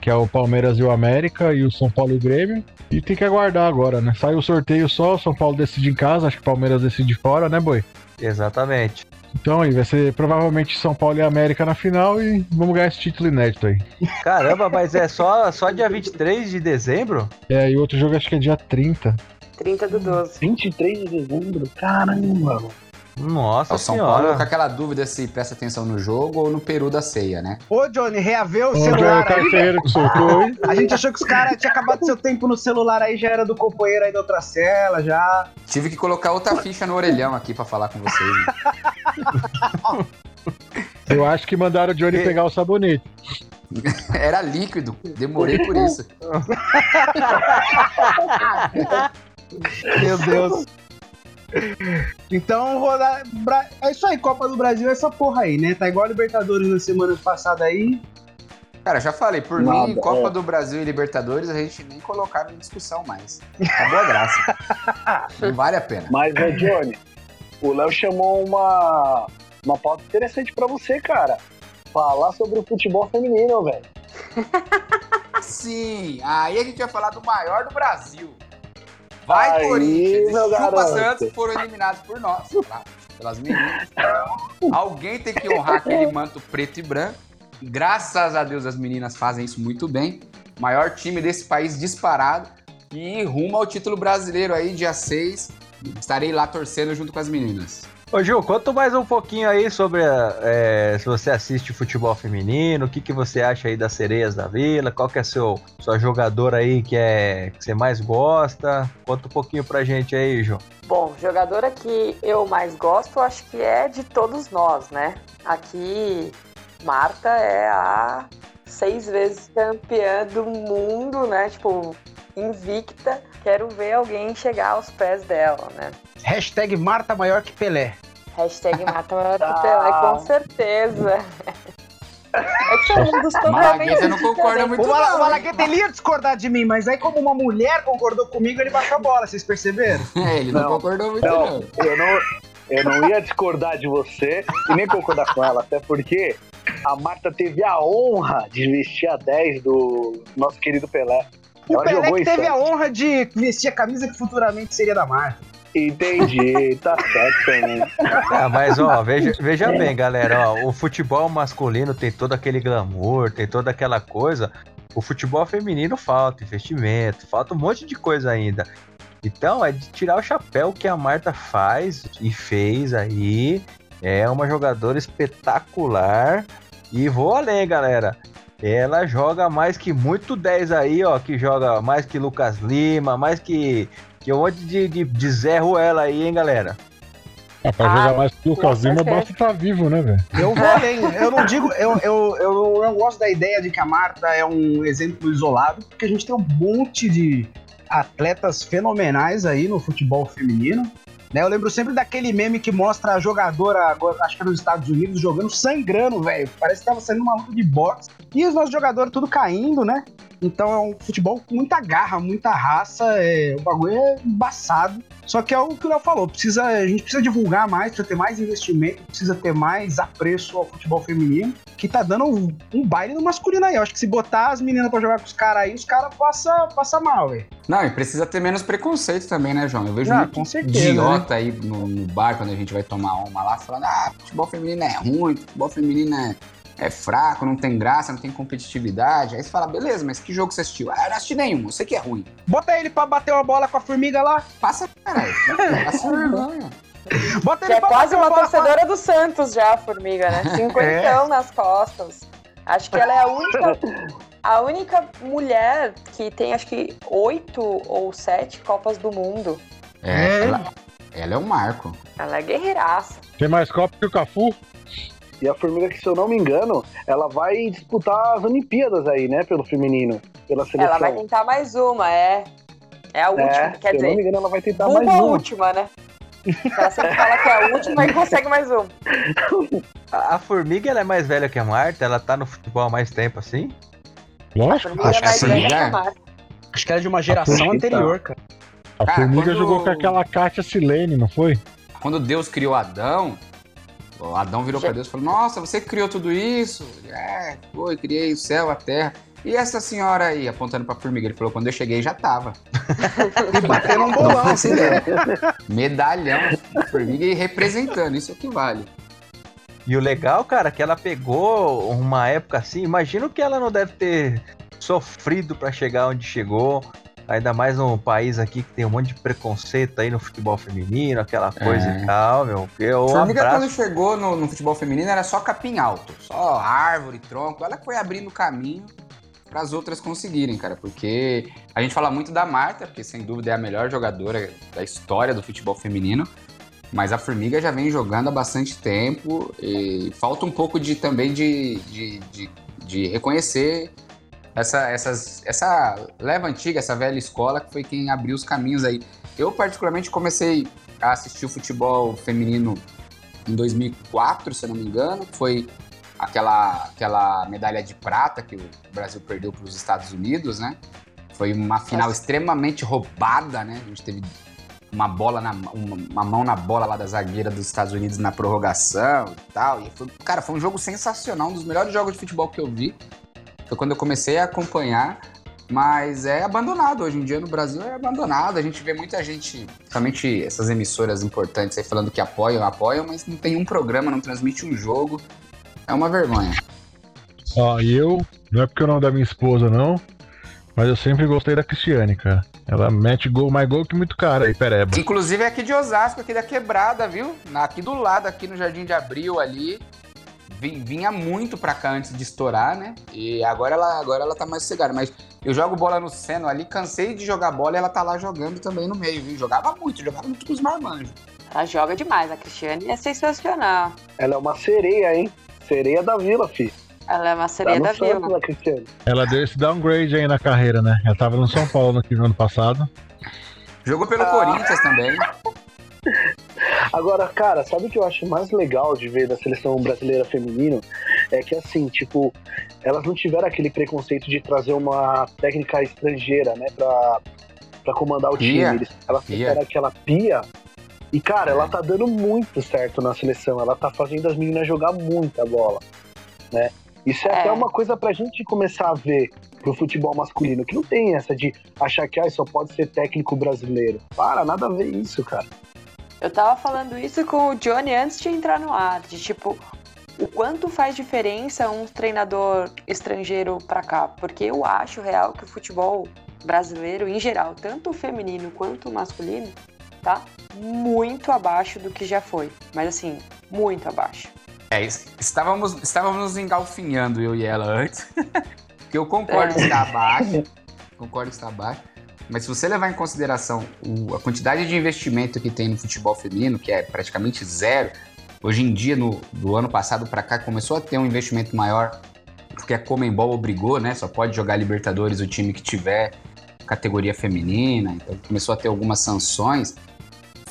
que é o Palmeiras e o América e o São Paulo e o Grêmio. E tem que aguardar agora, né? Sai o sorteio só, o São Paulo decide em casa, acho que o Palmeiras decide fora, né, Boi? Exatamente. Então aí vai ser provavelmente São Paulo e América na final e vamos ganhar esse título inédito aí. Caramba, mas é só, só dia 23 de dezembro? É, e o outro jogo acho que é dia 30. 30 do 12. 23 de dezembro? Caramba, mano. Nossa O São senhora. Paulo com aquela dúvida se presta atenção no jogo ou no peru da ceia, né? Ô, Johnny, reaveu o é o celular aí. Carcereiro que soltou, hein? [LAUGHS] A gente achou que os caras tinham acabado seu tempo no celular aí, já era do companheiro aí da outra cela, já. Tive que colocar outra ficha no orelhão aqui pra falar com vocês. né? Eu acho que mandaram o Johnny É. pegar o sabonete. [LAUGHS] Era líquido, demorei por isso. [LAUGHS] Meu Deus. Então, rodar. É isso aí, Copa do Brasil é essa porra aí, né? Tá igual a Libertadores na semana passada aí. Cara, já falei, por Nada, mim, Copa é. do Brasil e Libertadores a gente nem colocava em discussão mais. Acabou a graça. [LAUGHS] Não vale a pena. Mas, ô Johnny, o Léo chamou uma, uma pauta interessante pra você, cara. Falar sobre o futebol feminino, velho. [LAUGHS] Sim, aí a gente vai falar do maior do Brasil. Vai, Aí, Corinthians! E Chupa. Santos foram eliminados por nós, tá? pelas meninas. Alguém tem que honrar aquele manto preto e branco. Graças a Deus as meninas fazem isso muito bem. Maior time desse país disparado. E rumo ao título brasileiro aí, dia 6. Estarei lá torcendo junto com as meninas. Ô Ju, conta mais um pouquinho aí sobre é, se você assiste futebol feminino, o que, que você acha aí das sereias da vila, qual que é seu sua jogadora aí que, é, que você mais gosta? Conta um pouquinho pra gente aí, Ju. Bom, jogadora que eu mais gosto, acho que é de todos nós, né? Aqui, Marta é a seis vezes campeã do mundo, né? Tipo, invicta. Quero ver alguém chegar aos pés dela, né? Hashtag Marta maior que Pelé. Hashtag [LAUGHS] Marta maior que. Pelé, com certeza. É que são mundos totalmente Malagueta não concorda muito O, não, o? Malagueta ele ia discordar de mim, mas aí como uma mulher concordou comigo, ele baixou a bola, vocês perceberam? [LAUGHS] É, ele não, Não. concordou muito Não, não. eu não, eu não ia discordar de você e nem concordar com ela, até porque a Marta teve a honra de vestir a 10 do nosso querido Pelé. O Ela Pelé que teve a honra de vestir a camisa que futuramente seria da Marta. Entendi, [LAUGHS] tá certo também. Ah, mas ó, veja, veja bem, galera, ó, o futebol masculino tem todo aquele glamour, tem toda aquela coisa. O futebol feminino falta investimento, falta um monte de coisa ainda. Então é de tirar o chapéu que a Marta faz e fez aí. É uma jogadora espetacular. E vou além, galera. Ela joga mais que muito 10 aí, ó. Que joga mais que Lucas Lima, mais que, que um monte de, de, de Zé Ruela aí, hein, galera. Ah, pra Ah, jogar mais que o Lucas Lima, basta estar vivo, né, velho? Eu vou além. Eu não digo. Eu, eu, eu não gosto da ideia de que a Marta é um exemplo isolado, porque a gente tem um monte de atletas fenomenais aí no futebol feminino. Né, eu lembro sempre daquele meme que mostra a jogadora, acho que é nos Estados Unidos, jogando sangrando, velho. Parece que tava saindo uma luta de boxe. E os nossos jogadores tudo caindo, né? Então é um futebol com muita garra, muita raça. É, o bagulho é embaçado. Só que é o que o Léo falou: precisa, a gente precisa divulgar mais, precisa ter mais investimento, precisa ter mais apreço ao futebol feminino, que tá dando um, um baile no masculino aí. Eu acho que se botar as meninas pra jogar com os caras aí, os caras passam passa mal, velho. Não, e precisa ter menos preconceito também, né, João? Eu vejo Ah, muito certeza, né? idiota aí no, no bar quando a gente vai tomar uma lá, falando: ah, futebol feminino é ruim, futebol feminino é, é fraco, não tem graça, não tem competitividade. Aí você fala: beleza, mas que jogo você assistiu? Ah, eu não assisti nenhum, eu sei que é ruim. Bota ele pra bater uma bola com a formiga lá. Passa, caralho. [LAUGHS] Passa vergonha. Bota Que ele é pra quase bater uma bola. torcedora do Santos já, a formiga, né? Cinquentão [LAUGHS] nas costas. Acho que ela é a única, a única mulher que tem, acho que, oito ou sete Copas do Mundo. É, ela, ela é um marco. Ela é guerreiraça. Tem mais Copa que o Cafu? E a Formiga, que se eu não me engano, ela vai disputar as Olimpíadas aí, né? Pelo feminino. Pela seleção. Ela vai tentar mais uma, é. É a última, É, quer se eu não me dizer, engano, ela vai tentar mais a uma. última, né? Ela sempre fala que é a última e consegue mais uma. [LAUGHS] A, a formiga ela é mais velha que a Marta, ela tá no futebol há mais tempo assim. A Lógico. formiga Acho é que mais sim, velha que já. a Marta. Acho que ela é de uma geração tá. anterior, cara. A Cara, Formiga quando- jogou com aquela Kátia Silene, não foi? Quando Deus criou Adão, o Adão virou pra Deus e falou: Nossa, você criou tudo isso? É, foi, criei o céu, a terra. E essa senhora aí, apontando pra formiga, ele falou: Quando eu cheguei já tava. E batendo um bolão, assim, né? [LAUGHS] Medalhão, formiga e representando, isso é o que vale. E o legal, cara, é que ela pegou uma época assim, imagina o que ela não deve ter sofrido pra chegar onde chegou. Ainda mais num país aqui que tem um monte de preconceito aí no futebol feminino, aquela coisa É. e tal, meu. Eu formiga, abraço. quando chegou no, no futebol feminino, era só capim alto, só árvore, tronco. Ela foi abrindo caminho para as outras conseguirem, cara, porque a gente fala muito da Marta, porque sem dúvida é a melhor jogadora da história do futebol feminino. Mas a Formiga já vem jogando há bastante tempo e falta um pouco de também de, de, de, de reconhecer essa, essas, essa leva antiga, essa velha escola que foi quem abriu os caminhos aí. Eu, particularmente, comecei a assistir o futebol feminino em 2004, se eu não me engano, foi aquela, aquela medalha de prata que o Brasil perdeu para os Estados Unidos, né? Foi uma final Nossa. extremamente roubada, né? A gente teve uma bola na uma, uma mão na bola lá da zagueira dos Estados Unidos na prorrogação e tal. E foi, cara, foi um jogo sensacional, um dos melhores jogos de futebol que eu vi. Foi quando eu comecei a acompanhar, mas é abandonado. Hoje em dia no Brasil é abandonado. A gente vê muita gente, principalmente essas emissoras importantes aí falando que apoiam, apoiam, mas não tem um programa, não transmite um jogo. É uma vergonha. Ó, e eu, não é porque o nome da minha esposa, não, mas eu sempre gostei da Cristiane, cara. Ela mete gol, mais gol que muito cara aí, Pereba. Inclusive é aqui de Osasco, aqui da Quebrada, viu? Aqui do lado, aqui no Jardim de Abril, ali. Vi- Vinha muito pra cá antes de estourar, né? E agora ela, agora ela tá mais sossegada. Mas eu jogo bola no Seno ali, cansei de jogar bola e ela tá lá jogando também no meio, viu? Jogava muito, jogava muito com os marmanjos. Ela joga demais. A Cristiane é sensacional. Ela é uma sereia, hein? Sereia da vila, fi. Ela é uma Tá sereia no da Santos, vila. Cristiane. Ela deu esse downgrade aí na carreira, né? Ela tava no São Paulo no, no ano passado. Jogou pelo Ah. Corinthians também. Agora, cara, sabe o que eu acho mais legal de ver da seleção brasileira feminino? É que, assim, tipo, elas não tiveram aquele preconceito de trazer uma técnica estrangeira, né, pra, pra comandar o time. Eles, elas fizeram aquela pia. E, cara, É. ela tá dando muito certo na seleção. Ela tá fazendo as meninas jogar muita bola, né? Isso é, É. até uma coisa pra gente começar a ver pro futebol masculino, que não tem essa de achar que ah, só pode ser técnico brasileiro. Para, nada a ver isso, cara. Eu tava falando isso com o Johnny antes de entrar no ar, de tipo, o quanto faz diferença um treinador estrangeiro pra cá. Porque eu acho real que o futebol brasileiro, em geral, tanto o feminino quanto o masculino, tá muito abaixo do que já foi. Mas assim, muito abaixo. É, es- estávamos, estávamos nos engalfinhando, eu e ela, antes. [LAUGHS] que eu concordo É. que está abaixo. Concordo que está abaixo. Mas se você levar em consideração o- a quantidade de investimento que tem no futebol feminino, que é praticamente zero, hoje em dia, no, do ano passado para cá, começou a ter um investimento maior, porque a Comembol obrigou, né? Só pode jogar Libertadores o time que tiver categoria feminina, então começou a ter algumas sanções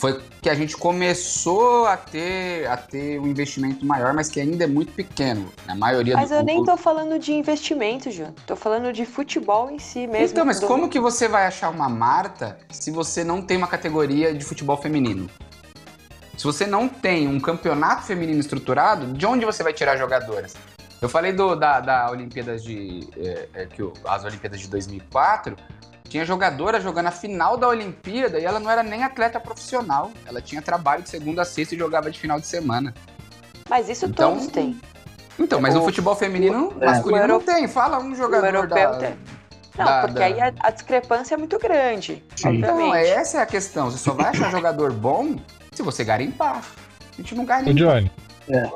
foi que a gente começou a ter, a ter um investimento maior, mas que ainda é muito pequeno. A maioria Mas do eu nem tô falando de investimento, João. Tô falando de futebol em si mesmo. Então, mas do- como que você vai achar uma Marta se você não tem uma categoria de futebol feminino? Se você não tem um campeonato feminino estruturado, de onde você vai tirar jogadoras? Eu falei do- da, da Olimpíadas de. é, é, que as Olimpíadas de 2004. Tinha jogadora jogando a final da Olimpíada e ela não era nem atleta profissional. Ela tinha trabalho de segunda a sexta e jogava de final de semana. Mas isso Então, todos têm. Então, mas O- no futebol feminino é. masculino O não euro- tem. Fala um O jogador europeu da... tem. Não, da- porque da- aí a, a discrepância é muito grande, Sim. Então, obviamente. essa é a questão. Você só vai achar jogador bom se você garimpar. A gente não Ô, garimpa. Johnny. É.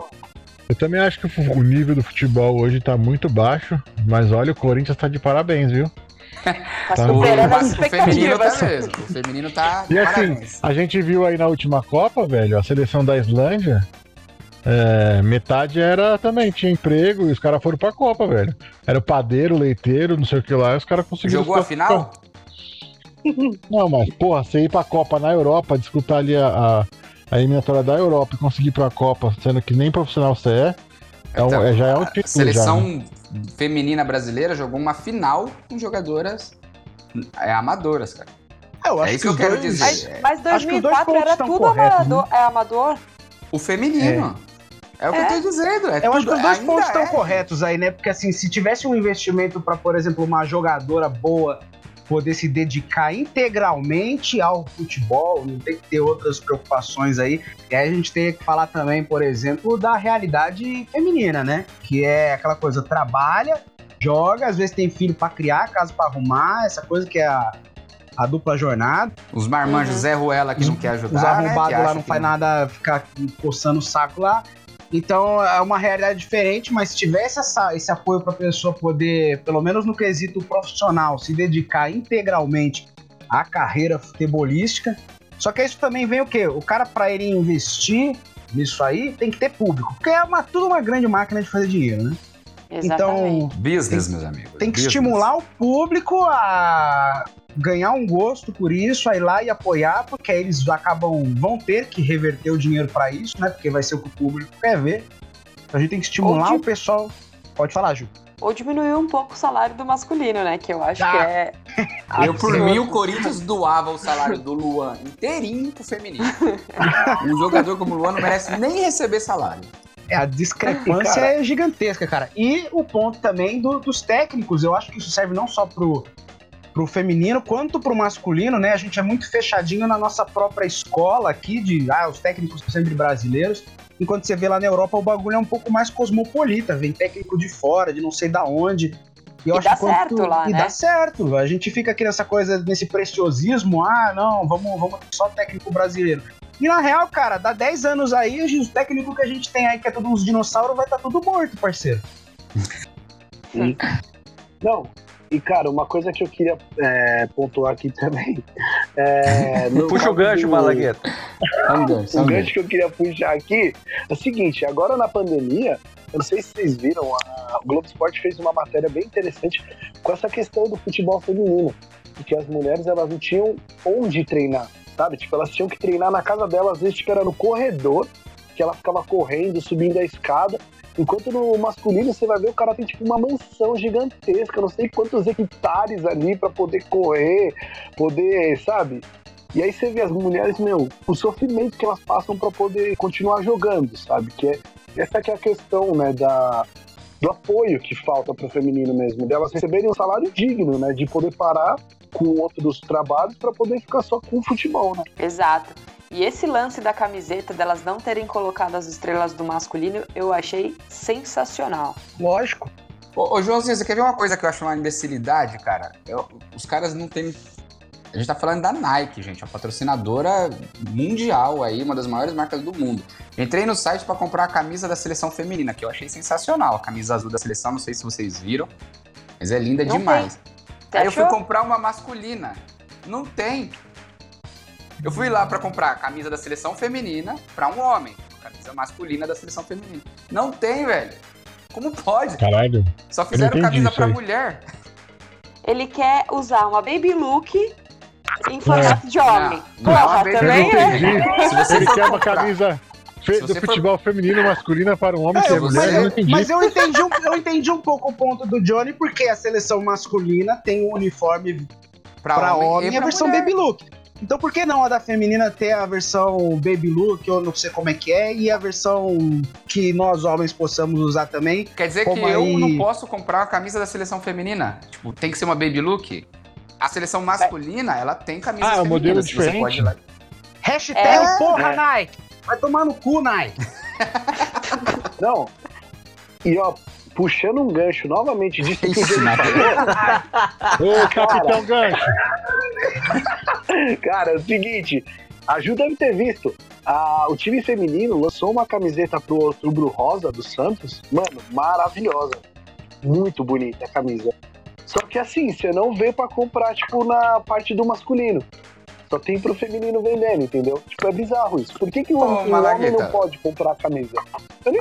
Eu também acho que o nível do futebol hoje tá muito baixo, mas olha, o Corinthians tá de parabéns, viu? Tá Tá superando as tá expectativas. mesmo. O feminino tá. E assim, a gente viu aí na última Copa, velho, a seleção da Islândia, é, metade era também, tinha emprego e os caras foram pra Copa, velho. Era o padeiro, leiteiro, não sei o que lá, e os caras conseguiram. Jogou a final? [LAUGHS] Não, mas, porra, você ir pra Copa na Europa, disputar ali a, a, a eliminatória da Europa e conseguir ir pra Copa, sendo que nem profissional você é, é Então, é- já é um a título. seleção já, né? feminina brasileira jogou uma final com jogadoras é, amadoras, cara. Eu acho É isso que eu os quero dois- dizer. Mas, mas Acho que os dois 2004 pontos era tudo corretos, amador, é amador. O feminino. É, o que É. eu tô dizendo. É Eu acho tudo- que os dois pontos estão é. corretos aí, né? Porque assim, se tivesse um investimento pra, por exemplo, uma jogadora boa poder se dedicar integralmente ao futebol, não tem que ter outras preocupações aí. E aí a gente tem que falar também, por exemplo, da realidade feminina, né? Que é aquela coisa, trabalha, joga, às vezes tem filho pra criar, casa pra arrumar, essa coisa que é a, a dupla jornada. Os marmanjos Uhum. Zé Ruela que não quer ajudar. Os né, arrombados que lá não faz nada, ficar coçando o saco lá. Então é uma realidade diferente, mas se tivesse essa- esse apoio para a pessoa poder, pelo menos no quesito profissional, se dedicar integralmente à carreira futebolística. Só que isso também vem o quê? O cara, para ele investir nisso aí, tem que ter público. Porque é uma, tudo uma grande máquina de fazer dinheiro, né? Exatamente. Então Business, meus amigos. tem que Business. estimular o público a ganhar um gosto por isso, a ir lá e apoiar, porque aí eles acabam, vão ter que reverter o dinheiro para isso, né? Porque vai ser o que o público quer ver. Então a gente tem que estimular Ou o pessoal. Pode falar, Ju. Ou diminuir um pouco o salário do masculino, né? Que eu acho Ah. que é. [LAUGHS] Eu, por mim, o Corinthians doava o salário do Luan inteirinho pro feminino. um jogador como o Luan não merece nem receber salário. É, a discrepância Cara. é gigantesca, cara. E o ponto também do- dos técnicos, eu acho que isso serve não só pro, pro feminino quanto pro masculino, né? A gente é muito fechadinho na nossa própria escola aqui, de ah, os técnicos são sempre brasileiros. Enquanto você vê lá na Europa, o bagulho é um pouco mais cosmopolita, vem técnico de fora, de não sei da onde. eu E acho dá que quanto- certo lá, E né? dá certo. A gente fica aqui nessa coisa, nesse preciosismo, ah, não, vamos, vamos ter só técnico brasileiro. E na real, cara, dá 10 anos aí, os técnicos que a gente tem aí, que é tudo uns dinossauros, vai estar tudo morto, parceiro. [LAUGHS] Não, e cara, uma coisa que eu queria é, pontuar aqui também. [LAUGHS] É, no Puxa o gancho, do- Malagueta. [LAUGHS] O gancho que eu queria puxar aqui é o seguinte: agora na pandemia, eu não sei se vocês viram, a o Globo Esporte fez uma matéria bem interessante com essa questão do futebol feminino. Porque as mulheres elas não tinham onde treinar, sabe? Tipo, elas tinham que treinar na casa delas, às vezes tipo, era no corredor, que ela ficava correndo, subindo a escada. Enquanto no masculino você vai ver o cara tem tipo uma mansão gigantesca, não sei quantos hectares ali pra poder correr, poder, sabe? E aí você vê as mulheres, meu, o sofrimento que elas passam pra poder continuar jogando, sabe? Que é essa que é a questão, né, da do apoio que falta pro feminino mesmo, delas receberem um salário digno, né, de poder parar com outros trabalhos pra poder ficar só com o futebol, né? Exato. E esse lance da camiseta delas não terem colocado as estrelas do masculino, eu achei sensacional. Lógico. Ô, ô Joãozinho, você quer ver uma coisa que eu acho uma imbecilidade, cara? Eu- os caras não têm. A gente tá falando da Nike, gente, a patrocinadora mundial aí, uma das maiores marcas do mundo. Entrei no site pra comprar a camisa da seleção feminina, que eu achei sensacional. A camisa azul da seleção, não sei se vocês viram, mas é linda Não demais. Aí eu fui achou? comprar uma masculina. Não tem. Eu fui lá pra comprar a camisa da seleção feminina pra um homem. A camisa masculina da seleção feminina. Não tem, velho. Como pode? Caralho. Só fizeram camisa aí. mulher. Ele quer usar uma baby look em formato de homem. Não, não é Porra, baby também look. é. Entendi. Se você Ele quer uma camisa fe- do você for- futebol feminino masculina para um homem É, que é mulher, mas, eu não entendi. mas eu entendi, um, eu entendi um pouco o ponto do Johnny, porque a seleção masculina tem um uniforme pra, pra homem, e e a versão mulher. baby look. Então por que não a da feminina ter a versão baby look, ou não sei como é que é, e a versão que nós homens possamos usar também? Quer dizer que Como eu aí- não posso comprar a camisa da seleção feminina? Tipo, tem que ser uma baby look? A seleção masculina, ela tem camisa Ah, é um modelo diferente? Você pode ir lá. Hashtag É. porra, É. Nike! Vai tomar no cu, Nike! [LAUGHS] Não. E ó, puxando um gancho novamente disso que o Matheus. falou, Ô, Capitão Gancho. Cara, é o seguinte, a Ju deve ter visto. a- o time feminino lançou uma camiseta pro Outubro Rosa do Santos. Mano, maravilhosa. Muito bonita a camisa. Só que assim, você não vê pra comprar, tipo, na parte do masculino. Só tem pro feminino vendendo, entendeu? Tipo, é bizarro isso. Por que, que o, Ô, o homem não pode comprar a camisa?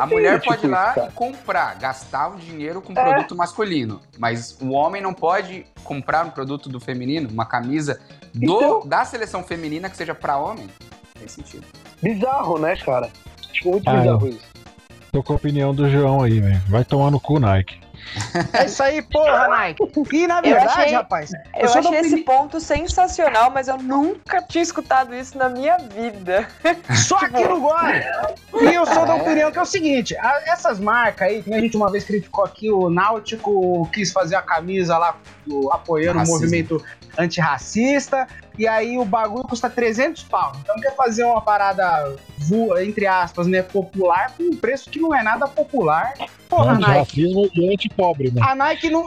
A mulher tipo, pode ir lá isso, e comprar, gastar o dinheiro com É. produto masculino. Mas o homem não pode comprar um produto do feminino, uma camisa do, Então- da seleção feminina que seja pra homem. Não tem sentido. Bizarro, né, cara? Tipo, muito Ah, bizarro isso. Tô com a opinião do João aí, velho. Vai tomar no cu, Nike. É isso aí, porra, Nike. E na Eu verdade, achei- rapaz, Eu sou da achei esse opini- ponto sensacional, mas eu nunca tinha escutado isso na minha vida. [LAUGHS] Só aqui no Gore. E eu sou da opinião que é o seguinte: a- essas marcas aí, que a gente uma vez criticou aqui, o Náutico quis fazer a camisa lá do- apoiando o Racismo. movimento antirracista, e aí o bagulho custa 300 pau. Então quer fazer uma parada, entre aspas, né, popular, com um preço que não é nada popular. Porra, Nike. Antirracismo e antipobre, né? A Nike não.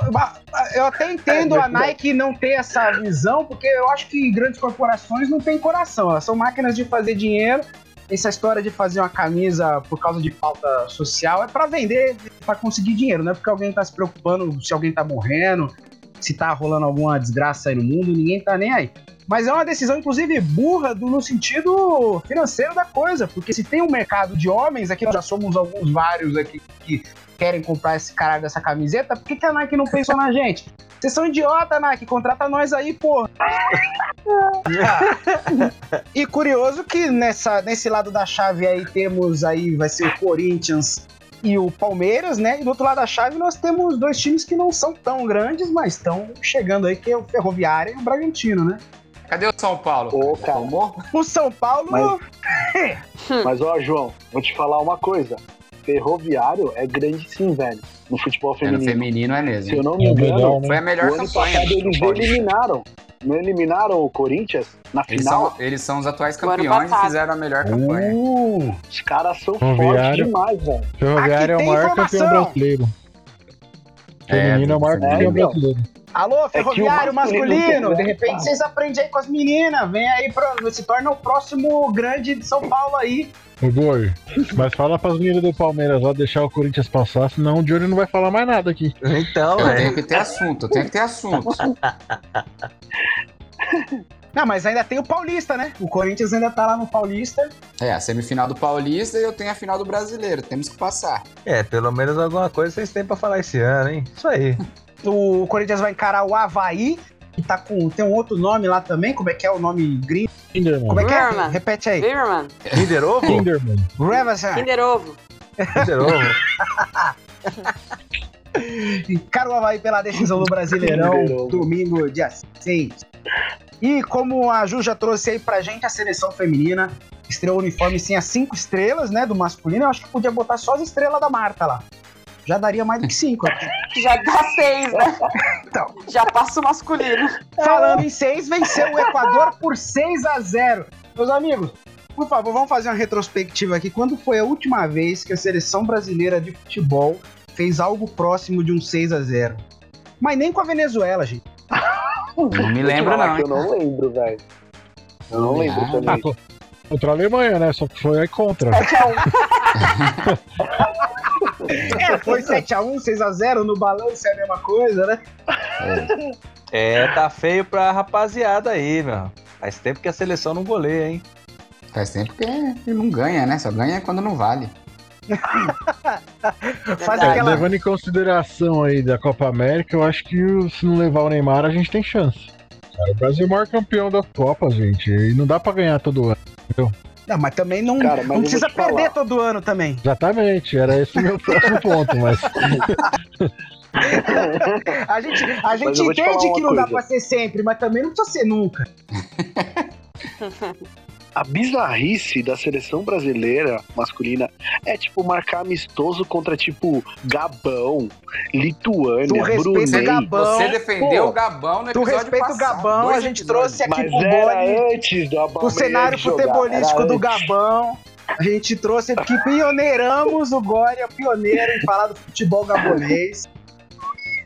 Eu até entendo É, a Nike não ter essa visão, porque eu acho que grandes corporações não têm coração. Elas são máquinas de fazer dinheiro. Essa história de fazer uma camisa por causa de pauta social é pra vender, pra conseguir dinheiro, não é porque alguém tá se preocupando se alguém tá morrendo, se tá rolando alguma desgraça aí no mundo, ninguém tá nem aí. Mas é uma decisão, inclusive, burra do- no sentido financeiro da coisa, porque se tem um mercado de homens, aqui nós já somos alguns vários aqui que querem comprar esse caralho dessa camiseta, por que, que a Nike não pensou na gente? Vocês são idiota, Nike, contrata nós aí, porra. [LAUGHS] e curioso que nessa, nesse lado da chave aí temos aí, vai ser o Corinthians e o Palmeiras, né? E do outro lado da chave nós temos dois times que não são tão grandes, mas estão chegando aí, que é o Ferroviária e o Bragantino, né? Cadê o São Paulo? Ô, cara? Tomou? O São Paulo. Mas- [LAUGHS] Mas, ó, João, vou te falar uma coisa. Ferroviário é grande sim, velho. No futebol É, no feminino. feminino é Se mesmo. eu não me É engano, melhor, né? Foi a melhor o ano campanha. passado do eles eliminaram. Não eliminaram o Corinthians na Eles final? são, eles são os atuais campeões e fizeram a melhor campanha. Uh, Os caras são fortes demais, velho. Ferroviário é o maior informação. campeão brasileiro. Feminino é o maior É, campeão então. brasileiro. alô, Ferroviário o masculino masculino. De repente vocês aprendem aí com as meninas. Vem aí, pra, se torna o próximo grande de São Paulo aí. O Goi. Mas fala pras meninas do Palmeiras lá deixar o Corinthians passar, senão o Johnny não vai falar mais nada aqui. Então, Eu velho. tenho que ter assunto, eu tenho que ter assunto. [LAUGHS] Não, mas ainda tem o Paulista, né? O Corinthians ainda tá lá no Paulista. É, a semifinal do Paulista e eu tenho a final do Brasileiro. Temos que passar. É, pelo menos alguma coisa vocês têm pra falar esse ano, hein? Isso aí. [LAUGHS] O Corinthians vai encarar o Havaí, que tá com. Tem um outro nome lá também. Como é que é o nome gringo? Kinderman. Como é que é? Repete aí. Zimmerman, Kinder Ovo? Kinderman. Reverson. Kinder Ovo. Kinder Ovo. [LAUGHS] Encara o Havaí pela decisão do Brasileirão, Brasileirão. domingo, dia 6. E como a Ju já trouxe aí pra gente, a seleção feminina estreou o uniforme sem as cinco estrelas, né, do masculino. Eu acho que podia botar só as estrelas da Marta lá. Já daria mais do que cinco. [LAUGHS] Já dá seis, né? Então. Já passa o masculino. Falando em seis, venceu o Equador por 6 a 0 Meus amigos, por favor, vamos fazer uma retrospectiva aqui. Quando foi a última vez que a seleção brasileira de futebol fez algo próximo de um 6 a 0 Mas nem com a Venezuela, gente. Não me lembro, não. Eu não lembro, velho. Eu não lembro Ah, também. co- contra a Alemanha, né? Só que foi aí contra. 7x1. [LAUGHS] [LAUGHS] É, foi 7x1, 6x0 no balanço, é a mesma coisa, né? É, tá feio pra rapaziada aí, meu. Faz tempo que a seleção não goleia, hein? Faz tempo que não ganha, né? Só ganha quando não vale. [LAUGHS] Faz. É, aquela. levando em consideração aí da Copa América, eu acho que se não levar o Neymar, a gente tem chance. O Brasil é o maior campeão da Copa, gente. E não dá pra ganhar todo ano. Não, mas também não, Cara, mas não precisa perder todo ano também. Exatamente, era esse o meu próximo ponto, mas [LAUGHS] A gente, a gente entende que não dá coisa. pra ser sempre, mas também não precisa ser nunca. [LAUGHS] A bizarrice da seleção brasileira masculina é, tipo, marcar amistoso contra, tipo, Gabão, Lituânia, Tu respeita o Brunei. Gabão. Você defendeu pô, o Gabão no Tu episódio respeita o Gabão, dois a gente episódios. trouxe aqui Mas pro Boni, antes do o Aubameyang cenário jogar, futebolístico do. Gabão. A gente trouxe aqui, pioneiramos o Glória, pioneiro em falar do futebol gabonês.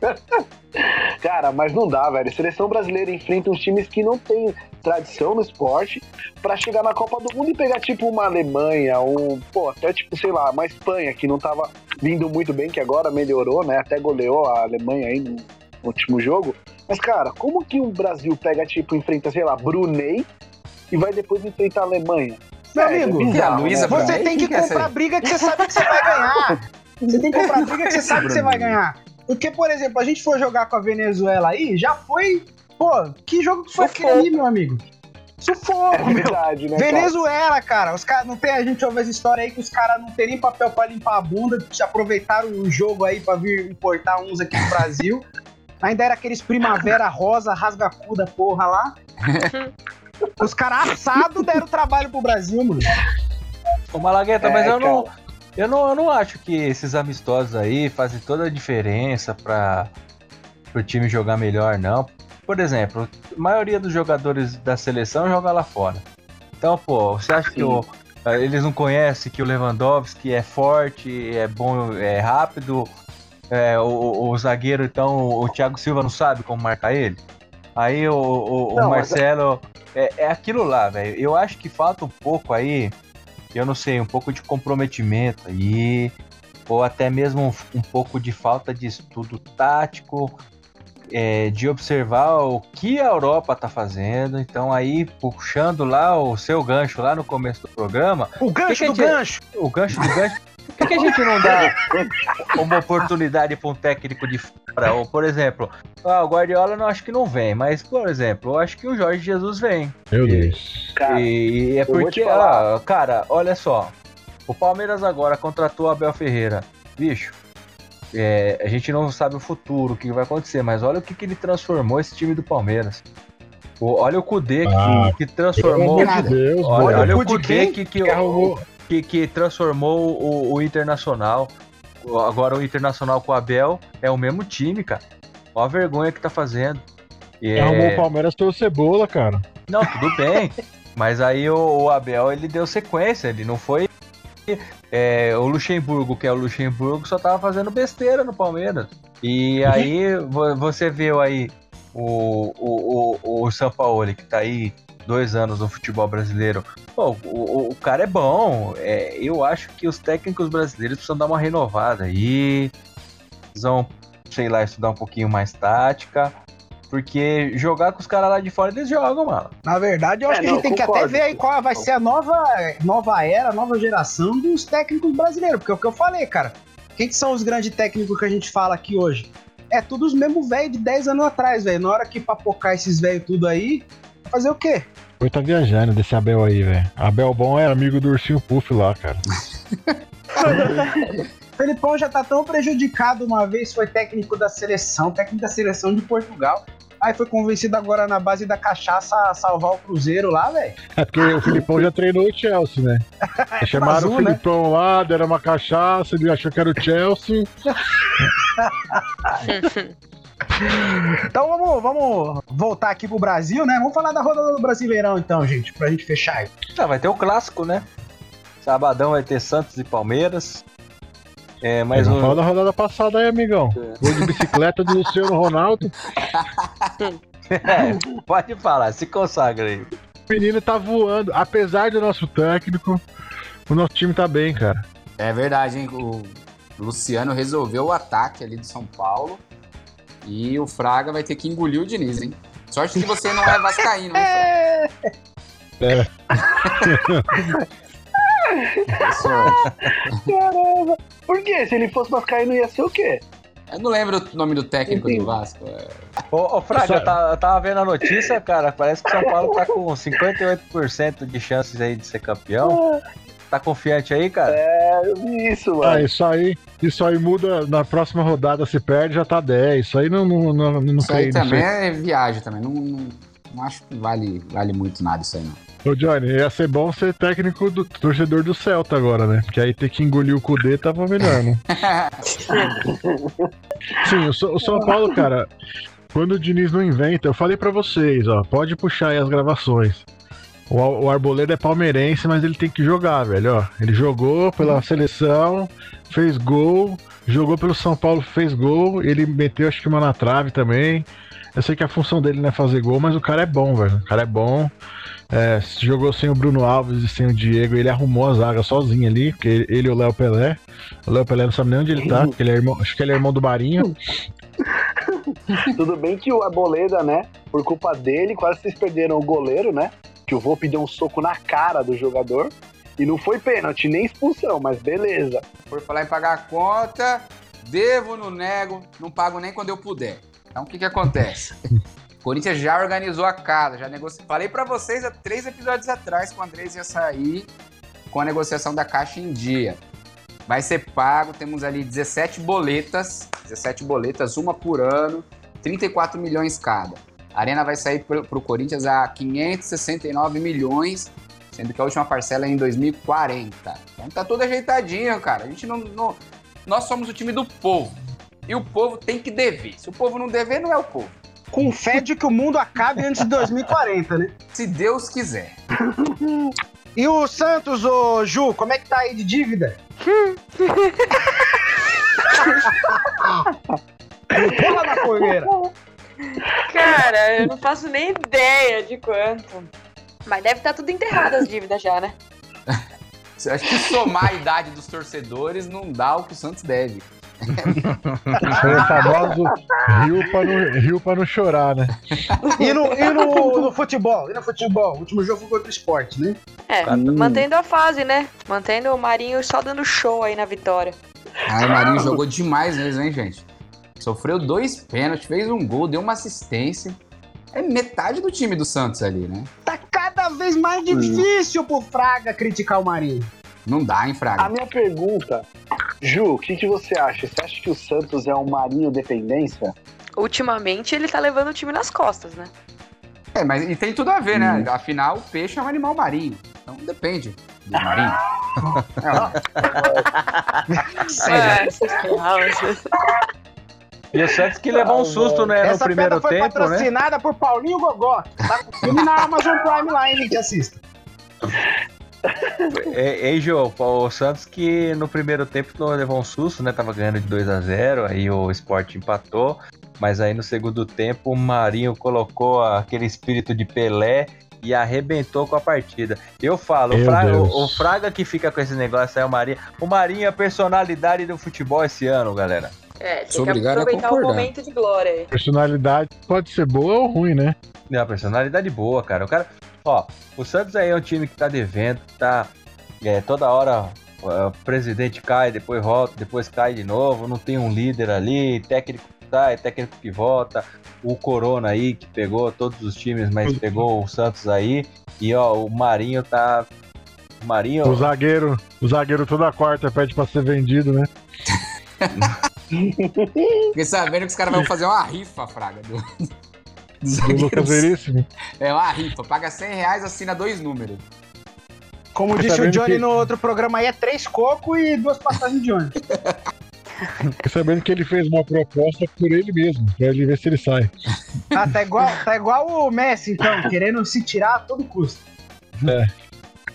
[LAUGHS] Cara, mas não dá, velho. A seleção brasileira enfrenta uns times que não têm tradição no esporte pra chegar na Copa do Mundo e pegar tipo uma Alemanha, um, pô, até tipo, sei lá, uma Espanha que não tava vindo muito bem, que agora melhorou, né? Até goleou a Alemanha aí no último jogo. Mas, cara, como que o Brasil pega, tipo, enfrenta, sei lá, Brunei e vai depois enfrentar a Alemanha? Meu Velho, amigo, é bizarro, a Luísa né? Você tem que é comprar briga que você sabe que você vai ganhar. [LAUGHS] Você tem que comprar briga que você sabe que você vai ganhar. Porque, por exemplo, a gente for jogar com a Venezuela aí, já foi. Pô, que jogo que foi aquele ali, meu amigo? Sufoco, É meu. verdade, né, cara? Venezuela, cara, os caras não tem a gente ouve essa história aí que os caras não tem nem papel pra limpar a bunda, se aproveitaram o jogo aí pra vir importar uns aqui no Brasil. [LAUGHS] Ainda era aqueles primavera rosa, rasga cu da porra lá. [LAUGHS] Os caras assados deram trabalho pro Brasil, mano. Ô Malagueta, mas É, eu não, cara. Eu não. Eu não acho que esses amistosos aí fazem toda a diferença para o time jogar melhor, não. Por exemplo, a maioria dos jogadores da seleção joga lá fora. Então, pô, você acha que Sim. o- eles não conhecem que o Lewandowski é forte, é bom, é rápido? É, o, o- o zagueiro, então, o Thiago Silva não sabe como marcar ele? Aí o, o- o Não, mas- Marcelo. É, é aquilo lá, velho. Eu acho que falta um pouco aí eu não sei, um pouco de comprometimento aí, ou até mesmo um, um pouco de falta de estudo tático, é, de observar o que a Europa tá fazendo. Então aí, puxando lá o seu gancho lá no começo do programa, O gancho que do que a gente- gancho. o gancho do gancho, por que, que a gente não dá uma oportunidade para um técnico de fora? Ou, por exemplo, ah, o Guardiola não acho que não vem, mas, por exemplo, eu acho que o Jorge Jesus vem. Meu Deus. Cara, E é porque, ah, cara, olha só. O Palmeiras agora contratou o Abel Ferreira. Bicho, é, a gente não sabe o futuro, o que vai acontecer, mas olha o que, que ele transformou esse time do Palmeiras. O- olha o Kudê que, Ah, que Pelo transformou. Deus, Olha, olha o Kudê que, que, Que arrumou- que, que transformou o, o Internacional. Agora o Internacional com o Abel é o mesmo time, cara. Olha a vergonha que tá fazendo. E é- arrumou o Palmeiras foi o Cebola, cara. não, tudo bem. [LAUGHS] Mas aí o, o Abel ele deu sequência, ele não foi. é, o Luxemburgo, que é o Luxemburgo, só tava fazendo besteira no Palmeiras. E aí vo- você viu aí o, o, o, o Sampaoli, que tá aí dois anos no futebol brasileiro. Pô, o, o- o cara é bom. É, eu acho que os técnicos brasileiros precisam dar uma renovada aí. Precisam, sei lá, estudar um pouquinho mais tática. Porque jogar com os caras lá de fora, eles jogam, mano. Na verdade, eu acho É, que a não, gente tem que até concordo. ver aí qual vai ser a nova, nova era, a nova geração dos técnicos brasileiros. Porque é o que eu falei, cara. Quem que são os grandes técnicos que a gente fala aqui hoje? É tudo os mesmos velhos de 10 anos atrás, velho. Na hora que papocar esses velhos tudo aí, fazer o quê? Foi tá viajando desse Abel aí, velho. Abel Bom é amigo do Ursinho Puff lá, cara. O [LAUGHS] Felipão já tá tão prejudicado uma vez, foi técnico da seleção, técnico da seleção de Portugal. Aí foi convencido agora na base da cachaça a salvar o Cruzeiro lá, velho. É porque o Filipão já treinou o Chelsea, né? [LAUGHS] Chamaram azul, o Filipão lá, deram uma cachaça, ele achou que era o Chelsea. [LAUGHS] Então vamos, vamos voltar aqui pro Brasil, né? Vamos falar da rodada do Brasileirão então, gente, pra gente fechar aí. Ah, vai ter o clássico, né? Sabadão vai ter Santos e Palmeiras. É, Mas mais vamos um. falar da rodada passada aí, amigão. Gol de bicicleta do Luciano Ronaldo. [LAUGHS] É, pode falar, se consagra aí. O menino tá voando. Apesar do nosso técnico, o nosso time tá bem, cara. É verdade, hein? O Luciano resolveu o ataque ali do São Paulo. E o Fraga vai ter que engolir o Diniz, hein? Sorte que você não é vascaíno, hein, Fraga? É. Boa sorte. Caramba. Por quê? Se ele fosse vascaíno ia ser o quê? Eu não lembro o nome do técnico Entendi. do Vasco. é. Ô, ô Fraga, eu tava, eu tava vendo a notícia, cara. Parece que o São Paulo tá com 58% de chances aí de ser campeão. Tá confiante aí, cara? É, eu vi isso, mano. Ah, isso aí, isso aí muda. Na próxima rodada se perde, já tá 10. Isso aí não, não, não, não Isso aí sei, não também é viagem também. Não, não, não acho que vale, vale muito nada isso aí, não. Ô, Johnny, ia ser bom ser técnico do torcedor do Celta agora, né? Porque aí ter que engolir o Kudê tava melhor, né? [LAUGHS] Sim, o, São- o São Paulo, cara, quando o Diniz não inventa, eu falei pra vocês, ó, pode puxar aí as gravações. O, o Arboleda é palmeirense, mas ele tem que jogar, velho. Ó, ele jogou pela seleção, fez gol, jogou pelo São Paulo, fez gol. Ele meteu, acho que uma na trave também. Eu sei que a função dele não é fazer gol, mas o cara é bom, velho. O cara é bom. É, jogou sem o Bruno Alves e sem o Diego, ele arrumou a zaga sozinho ali, porque ele e o Léo Pelé. O Léo Pelé não sabe nem onde ele tá, porque ele é irmão, acho que ele é irmão do Barinho. [LAUGHS] Tudo bem que o Arboleda, né? Por culpa dele, quase vocês perderam o goleiro, né? Que o Volpe deu um soco na cara do jogador. E não foi pênalti, nem expulsão, mas beleza. Por falar em pagar a conta, devo, não nego, não pago nem quando eu puder. Então o que que acontece? O [LAUGHS] Corinthians já organizou a casa, já negociou. Falei pra vocês há três episódios atrás que o Andrés ia sair com a negociação da caixa em dia. Vai ser pago, temos ali 17 boletas, 17 boletas, uma por ano, 34 milhões cada. A Arena vai sair pro, pro Corinthians a 569 milhões, sendo que a última parcela é em 2040. Então tá tudo ajeitadinho, cara. A gente não, não- Nós somos o time do povo. E o povo tem que dever. Se o povo não dever, não é o povo. Com fé de que o mundo acabe antes de 2040, né? [LAUGHS] Se Deus quiser. E o Santos, ô Ju, como é que tá aí de dívida? [LAUGHS] Pula na fogueira. Cara, eu não faço nem ideia de quanto. Mas deve estar tudo enterrado as dívidas já, né? Acho que somar a idade dos torcedores não dá o que o Santos deve. Foi o famoso rio pra, não, rio pra não chorar, né? E no, e no, no futebol? E no futebol? O último jogo foi contra o esporte, né? É, mantendo a fase, né? Mantendo o Marinho só dando show aí na vitória. Ah, o Marinho jogou demais mesmo, hein, gente? Sofreu dois pênaltis, fez um gol, deu uma assistência. É metade do time do Santos ali, né? Tá cada vez mais difícil pro Fraga criticar o Marinho. Não dá, hein, A Fraga? minha pergunta, Ju, o que, que você acha? Você acha que o Santos é um Marinho dependência? Ultimamente ele tá levando o time nas costas, né? É, mas e tem tudo a ver, né? Afinal, o peixe é um animal marinho. Então depende do [LAUGHS] marinho. É, vocês falam, E o Santos que levou um susto né, no Essa primeiro pedra foi tempo, né? patrocinada por Paulinho Gogó. Tá com o filme na Amazon Prime lá, hein, gente? Assista. É, Ei, Jô, o Santos que no primeiro tempo levou um susto, né? Tava ganhando de 2 a 0 aí o Sport empatou. Mas aí no segundo tempo o Marinho colocou aquele espírito de Pelé e arrebentou com a partida. Eu falo, o Fraga, o, o Fraga que fica com esse negócio aí, o Marinho. O Marinho é a personalidade do futebol esse ano, galera. É, Sou tem que obrigado a aproveitar o concordar. momento de glória aí. Personalidade pode ser boa ou ruim, né? É uma personalidade boa, cara. O cara, ó, o Santos aí é um time que tá devendo, tá é, toda hora o presidente cai, depois volta, depois cai de novo, não tem um líder ali, técnico que sai, técnico que volta, o Corona aí que pegou todos os times, mas pegou o Santos aí, e ó, o Marinho tá o Marinho, O zagueiro, o zagueiro toda quarta pede pra ser vendido, né? [LAUGHS] Fiquei sabendo que os caras vão fazer uma rifa, Fraga. Do, Do. Lucas Veríssimo. É uma rifa. Paga 100 reais, assina dois números. Como Tá disse o Johnny que- no outro programa aí, é três cocos e duas passagens de ônibus. Fiquei sabendo que ele fez uma proposta por ele mesmo, pra ele ver se ele sai. Ah, tá igual, tá igual o Messi, então, querendo se tirar a todo custo. É.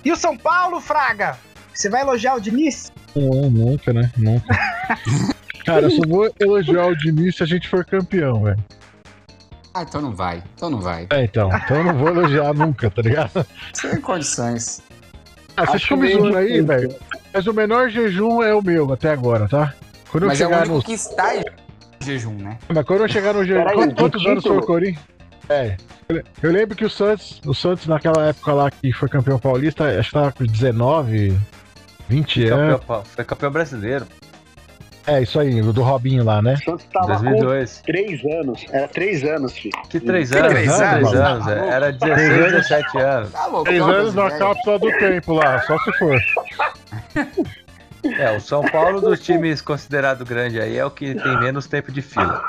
E o São Paulo, Fraga? Você vai elogiar o Diniz? Não, nunca, né? Nunca. [LAUGHS] Cara, eu só vou elogiar o Diniz se a gente for campeão, velho. Ah, então não vai. Então não vai. É, então. Então eu não vou elogiar nunca, tá ligado? Sem condições. Ah, vocês Acho ficam me meio zoando aí, velho. Mas o menor jejum é o meu até agora, tá? Quando eu Mas é o chegar único no. que está em jejum, né? Mas quando eu chegar no jejum. Quantos, quantos anos foi o Corinthians? É. Eu- lembro que o Santos, o Santos naquela época lá que foi campeão paulista, acho que tava com 19, 20 anos. campeão, foi campeão brasileiro, É, isso aí, o do Robinho lá, né? O Santos tava com 2002. três anos. Era três anos, filho. Que três Que anos? três Três anos, anos, é, era 16, Três anos. 17 anos. Tá louco. Três todas anos na cápsula do tempo lá, só se for. É, o São Paulo dos times considerado grande aí é o que tem menos tempo de fila.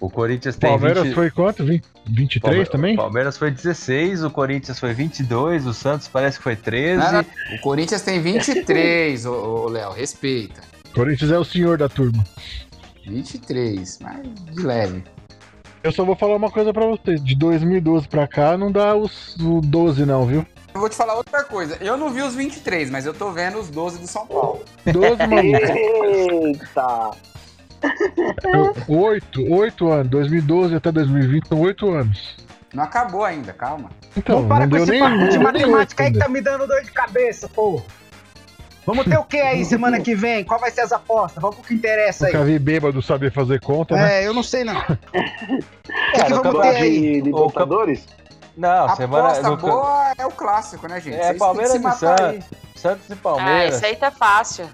O Corinthians tem Palmeiras 20... foi quanto? 20, 23 Palme- também? O Palmeiras foi 16, o Corinthians foi 22, o Santos parece que foi 13. Não, não. O Corinthians tem 23, ô, ô Léo, respeita. Corinthians é o senhor da turma. 23, mas de leve. Eu só vou falar uma coisa pra vocês. De 2012 pra cá, não dá os, o 12 não, viu? Eu vou te falar outra coisa. Eu não vi os 23, mas eu tô vendo os 12 do São Paulo. 12, mano. Eita! 8, 8 anos. 2012 até 2020 são 8 anos. Não acabou ainda, calma. Então, Vamos parar não com deu esse nem, papo não de matemática aí oito que ainda. tá me dando dor de cabeça, pô. Vamos ter o que aí semana que vem? Qual vai ser as apostas? Vamos pro que interessa aí. Nunca vi bêbado saber fazer conta, né? É, eu não sei não. [LAUGHS] O que, que Cara, vamos eu ter aí? de Libertadores? Não, A semana. aposta no- boa é o clássico, né, gente? É, Vocês Palmeiras que e Santos. aí. Santos e Ah, Palmeiras. esse aí tá fácil.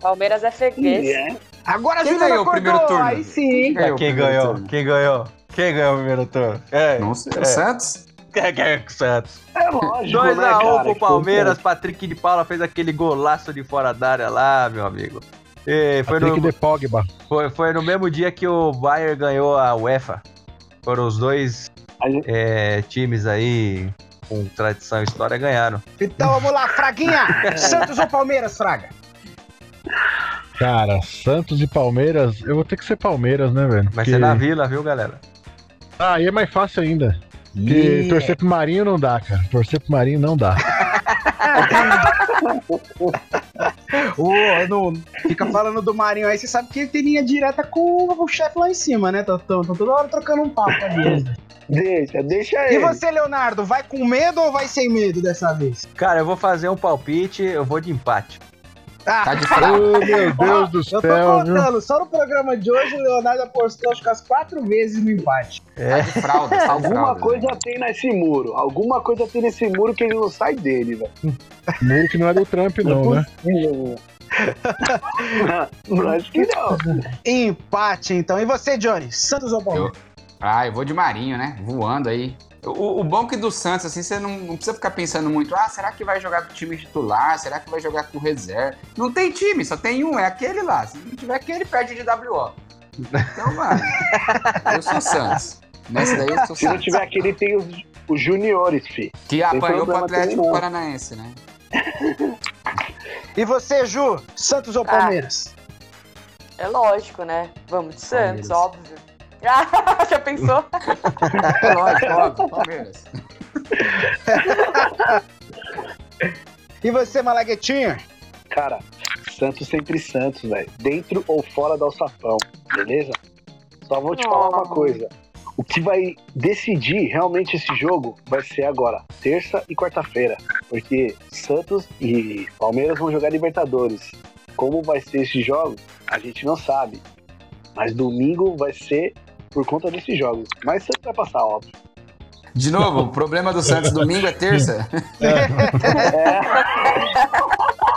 Palmeiras é freguês. É. Agora a Quem Juliana ganhou o primeiro acordou, turno? aí sim. Ah, quem ganhou? Quem ganhou? Quem ganhou o primeiro turno? É, Não sei. É. O Santos? Quem ganhou com o Santos? É lógico, 2x1 né, cara? pro Palmeiras, Patrick de Paula fez aquele golaço de fora da área lá, meu amigo. E foi, Patrick no, de Pogba. foi, foi no mesmo dia que o Bayern ganhou a UEFA. Foram os dois gente- é, times aí com tradição e história ganharam. Então vamos lá, Fraguinha. [LAUGHS] Santos ou Palmeiras, Fraga? Cara, Santos e Palmeiras, eu vou ter que ser Palmeiras, né, velho? Vai Porque- ser na vila, viu, galera? Ah, aí é mais fácil ainda. Porque torcer pro Marinho não dá, cara. Torcer pro Marinho não dá. [LAUGHS] Ô, não fica falando do Marinho aí, você sabe que ele tem linha direta com o chefe lá em cima, né? Tô- tô toda hora trocando um papo eles. Deixa, deixa E ele. você, Leonardo, vai com medo ou vai sem medo dessa vez? Cara, eu vou fazer um palpite, eu vou de empate. Ah, Tá de fraco. Meu Deus do eu tô céu, viu? contando, só no programa de hoje o Leonardo apostou acho que as quatro vezes no empate. Tá de fralda. Tá de Alguma fralda, coisa né? tem nesse muro. Alguma coisa tem nesse muro que ele não sai dele, velho. Muro que não é do Trump, não, né? [LAUGHS] Não, acho que não. Empate, então. E você, Johnny? Santos ou Palmeiras? Ah, eu vou de Marinho, né? Voando aí. O, o bom que do Santos, assim, você não, não precisa ficar pensando muito, ah, será que vai jogar com o time titular? Será que vai jogar com reserva? Não tem time, só tem um, é aquele lá. Se não tiver aquele, perde de WO. Então, mano, [LAUGHS] eu sou Santos. Nessa daí eu sou Se não tiver aquele, tem os, os juniores, fi. Que apanhou pro Atlético. Paranaense, né? E você, Ju? Santos ou Ah. Palmeiras? É lógico, né? Vamos de Santos, Palmeiras. óbvio. Ah, [LAUGHS] já pensou? É lógico, óbvio, Palmeiras. [LAUGHS] E você, Malaguetinha? Cara, Santos sempre Santos, velho. Dentro ou fora do alçapão, beleza? Só vou te falar uma Oh. coisa. O que vai decidir realmente esse jogo vai ser agora, terça e quarta-feira. Porque Santos e Palmeiras vão jogar Libertadores. Como vai ser esse jogo, a gente não sabe. Mas domingo vai ser por conta desses jogos. Mas Santos vai passar, óbvio. De novo, o problema do Santos domingo é terça. [LAUGHS]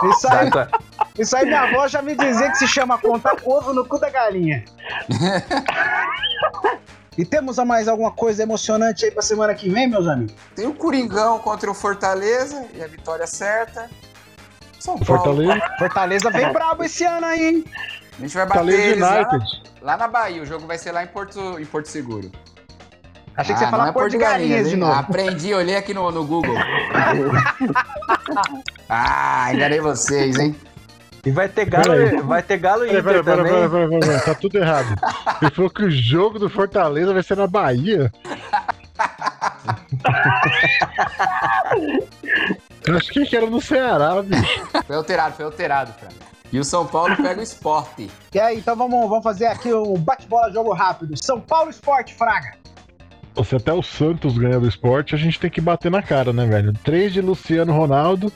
Isso aí, Tá, tá. isso aí minha avó já me dizia que se chama contar ovo no cu da galinha. [LAUGHS] E temos a mais alguma coisa emocionante aí pra semana que vem, meus amigos? Tem o Coringão contra o Fortaleza e a vitória certa. São Paulo. Fortaleza, Fortaleza vem brabo esse ano aí, hein? A gente vai bater Fortaleza eles lá, lá na Bahia. O jogo vai ser lá em Porto, em Porto Seguro. Achei que você ia Ah, falar não é cor de galinhas de novo. Aprendi, olhei aqui no, no Google. [LAUGHS] ah, enganei vocês, hein? E vai ter galo, Peraí. vai ter galo Peraí, Inter peraí, peraí, também. peraí, peraí, peraí, tá tudo errado. Ele falou que o jogo do Fortaleza vai ser na Bahia. [LAUGHS] Eu acho que era no Ceará, bicho. Foi alterado, foi alterado, Fran. E o São Paulo pega o esporte. E aí, então vamos, vamos fazer aqui um bate-bola jogo rápido. São Paulo Esporte, Fraga. Se até o Santos ganha do esporte, a gente tem que bater na cara, né, velho? Três de Luciano Ronaldo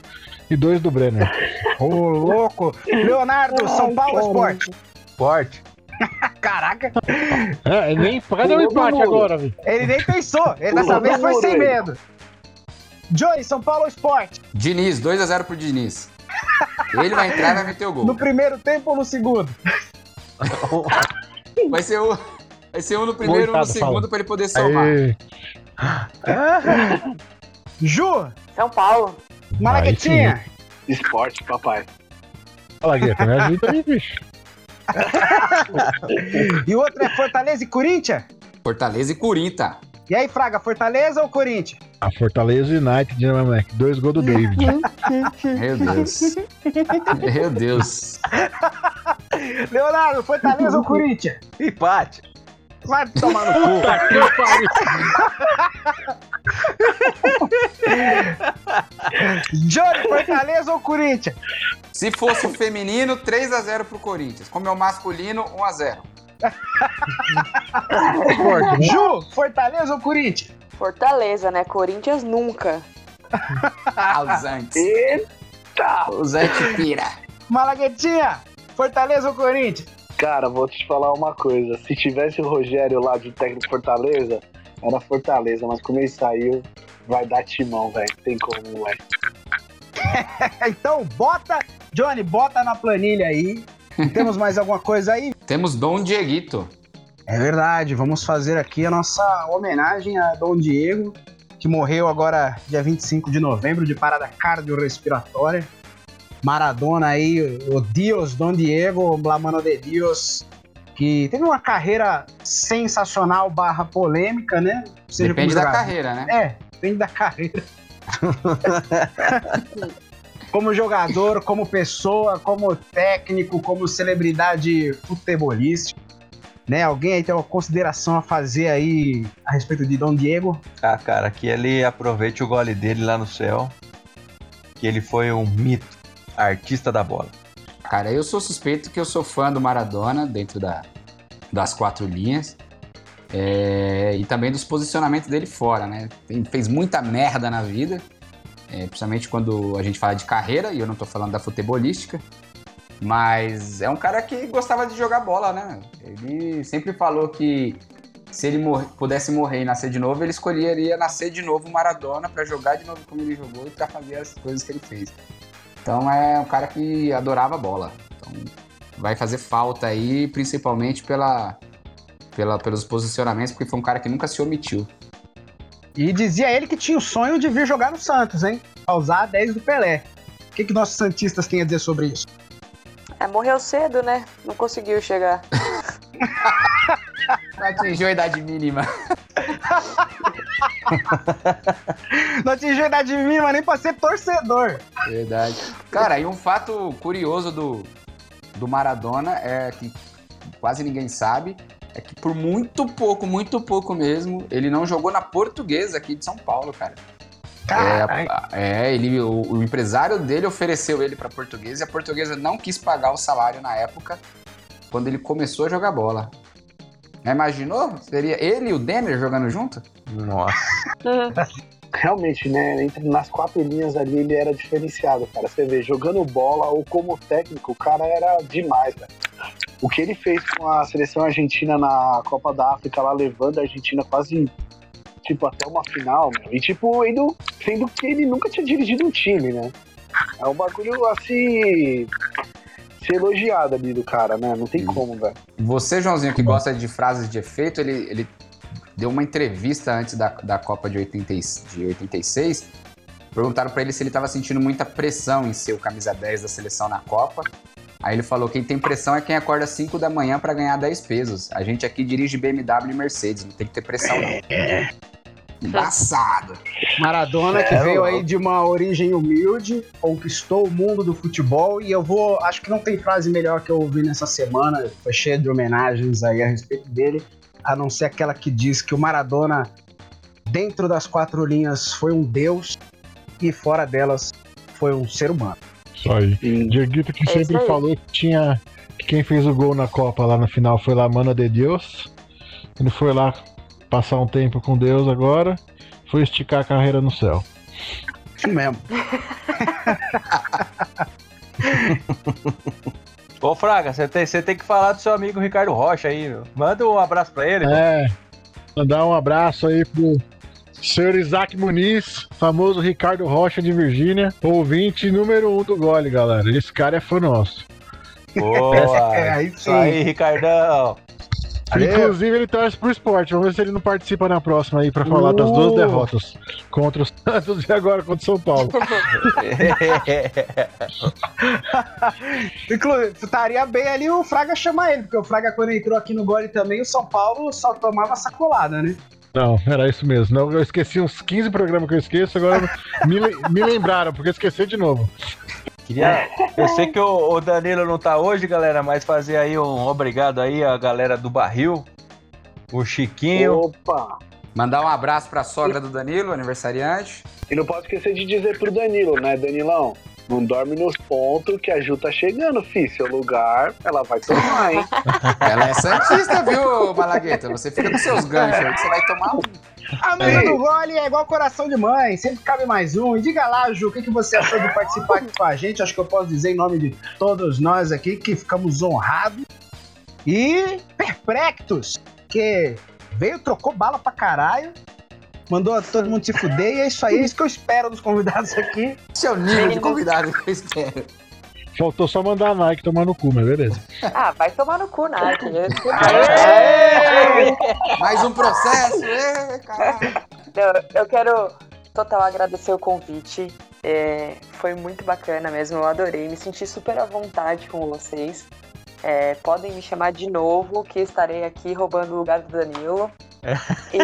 e dois do Brenner. [LAUGHS] Ô, louco. Leonardo, São Paulo Esporte. Forte. [LAUGHS] Caraca, É, nem cadê o empate agora, velho? ele nem pensou. Ele dessa vez foi sem medo. Johnny, São Paulo Esporte. Diniz, 2x0 pro Diniz. Ele vai entrar e vai meter o No gol. primeiro tempo ou no segundo? [LAUGHS] Vai ser, o, vai ser um no primeiro, um no segundo pra ele poder somar. Aí, Ju, São Paulo. Malaguetinha. Esporte, papai. fala, Guetta, me ajuda aí, bicho. [LAUGHS] E o outro é Fortaleza e Corinthians? Fortaleza e Corinthians. E aí, Fraga, Fortaleza ou Corinthians? A Fortaleza United, né, moleque? Dois gols do David. [LAUGHS] Meu Deus. Meu Deus. [LAUGHS] Leonardo, Fortaleza ou Corinthians? Empate. Vai tomar no cu. Puta que pariu. [LAUGHS] Johnny, Fortaleza ou Corinthians? Se fosse o feminino, 3x0 pro Corinthians. Como é o masculino, 1x0. Ju, Fortaleza ou Corinthians? Fortaleza, né? Corinthians nunca. Ah, os antes. Eita! Os antipira. Malaguetinha, Fortaleza ou Corinthians? Cara, vou te falar uma coisa. Se tivesse o Rogério lá de técnico Fortaleza, era Fortaleza, mas como ele saiu, vai dar timão, velho. Tem como, velho. [LAUGHS] Então bota, Johnny, bota na planilha aí. [LAUGHS] Temos mais alguma coisa aí? Temos Dom Dieguito. É verdade, vamos fazer aqui a nossa homenagem a Dom Diego, que morreu agora dia 25 de novembro de parada cardiorrespiratória. Maradona aí, o Dios Dom Diego, la mano de Dios, que teve uma carreira sensacional barra polêmica, né? Seja Depende da jogador. carreira, né? É, depende da carreira. [LAUGHS] como jogador, como pessoa, como técnico, como celebridade futebolística. Né? Alguém aí tem uma consideração a fazer aí a respeito de Dom Diego? Ah, cara, que ele aproveite o gole dele lá no céu. Que ele foi um mito, artista da bola. Cara, eu sou suspeito que eu sou fã do Maradona dentro da, das quatro linhas. É, e também dos posicionamentos dele fora, né? Tem- fez muita merda na vida, é, principalmente quando a gente fala de carreira, e eu não tô falando da futebolística. Mas é um cara que gostava de jogar bola, né? Ele sempre falou que se ele mor- pudesse morrer e nascer de novo, ele escolheria nascer de novo Maradona pra jogar de novo como ele jogou e pra fazer as coisas que ele fez. Então é um cara que adorava bola. Então vai fazer falta aí, principalmente pela, pela, pelos posicionamentos, porque foi um cara que nunca se omitiu. E dizia ele que tinha o sonho de vir jogar no Santos, hein? Pra usar a 10 do Pelé. O que, que nossos Santistas têm a dizer sobre isso? É, morreu cedo, né? Não conseguiu chegar. [LAUGHS] Não atingiu a idade mínima. [LAUGHS] Não atingiu a idade mínima nem pra ser torcedor. Verdade. Cara, e um fato curioso do, do Maradona é que quase ninguém sabe. É que por muito pouco, muito pouco mesmo, ele não jogou na portuguesa aqui de São Paulo, cara. É, é, ele, o, o empresário dele ofereceu ele pra portuguesa e a portuguesa não quis pagar o salário na época, quando ele começou a jogar bola. Já Imaginou? Seria ele e o Denner jogando junto? Nossa. [LAUGHS] Realmente, né? Entre, nas quatro linhas ali ele era diferenciado, cara. Você vê, jogando bola ou como técnico, o cara era demais, velho. O que ele fez com a seleção argentina na Copa da África, lá levando a Argentina quase, tipo, até uma final, meu. E, tipo, indo, sendo que ele nunca tinha dirigido um time, né? É um bagulho, assim, ser elogiado ali do cara, né? Não tem Sim. como, velho. Você, Joãozinho, que gosta de frases de efeito, ele, ele deu uma entrevista antes da, da Copa de, 80, e- de 86. Perguntaram pra ele se ele tava sentindo muita pressão em ser o camisa 10 da seleção na Copa. Aí ele falou: quem tem pressão é quem acorda 5 da manhã pra ganhar 10 pesos. A gente aqui dirige BMW e Mercedes, não tem que ter pressão, não. Embaçado. Maradona, que É, veio louco. aí de uma origem humilde, conquistou o mundo do futebol e eu vou. Acho que não tem frase melhor que eu ouvi nessa semana, foi cheia de homenagens aí a respeito dele, a não ser aquela que diz que o Maradona, dentro das quatro linhas, foi um deus e fora delas foi um ser humano. Isso aí. E Dieguito que É sempre falou que tinha. Que quem fez o gol na Copa lá na final foi lá, Mana de Deus. Ele foi lá passar um tempo com Deus agora. Foi esticar a carreira no céu. Isso mesmo. [LAUGHS] Ô, Fraga, você tem, tem que falar do seu amigo Ricardo Rocha aí, meu. Manda um abraço pra ele. É. Mandar um abraço aí pro senhor Isaac Muniz, famoso Ricardo Rocha de Virgínia, ouvinte número um do gole, galera. Esse cara é fã nosso. Boa. [LAUGHS] É, Isso aí, Ricardão. Inclusive, ele torce pro esporte. Vamos ver se ele não participa na próxima aí pra falar das duas Uh. derrotas contra o Santos e agora contra o São Paulo. [LAUGHS] Inclusive, estaria bem ali o Fraga chamar ele, porque o Fraga, quando entrou aqui no gole também, o São Paulo só tomava sacolada, né? Não, era isso mesmo. Não, eu esqueci uns 15 programas que eu esqueço, agora me, me lembraram, porque eu esqueci de novo. Queria, [LAUGHS] eu sei que o, o Danilo não tá hoje, galera, mas fazer aí um obrigado aí a galera do Barril, o Chiquinho. Opa! Mandar um abraço pra sogra do Danilo, aniversariante. E não pode esquecer de dizer pro Danilo, né, Danilão? Não dorme nos pontos que a Ju tá chegando, fi. Seu lugar, ela vai tomar, hein? [LAUGHS] Ela é santista, viu, Malagueta? Você fica com seus ganchos aí que você vai tomar um. A mesa Ei. do gole é igual coração de mãe, sempre cabe mais um. E diga lá, Ju, o que, que você achou de participar aqui com a gente? Acho que eu posso dizer em nome de todos nós aqui que ficamos honrados e perplexos, que veio, trocou bala pra caralho, mandou todo mundo se fuder e é isso aí, é isso que eu espero dos convidados aqui. Esse é o nível de convidado que eu espero. Faltou só mandar a Nike tomar no cu, mas beleza. Ah, vai tomar no cu, Nike. né? Mais um processo, ê, caralho. Não, eu quero total agradecer o convite. É, foi muito bacana mesmo, eu adorei. Me senti super à vontade com vocês. É, podem me chamar de novo, que estarei aqui roubando o lugar do Danilo. E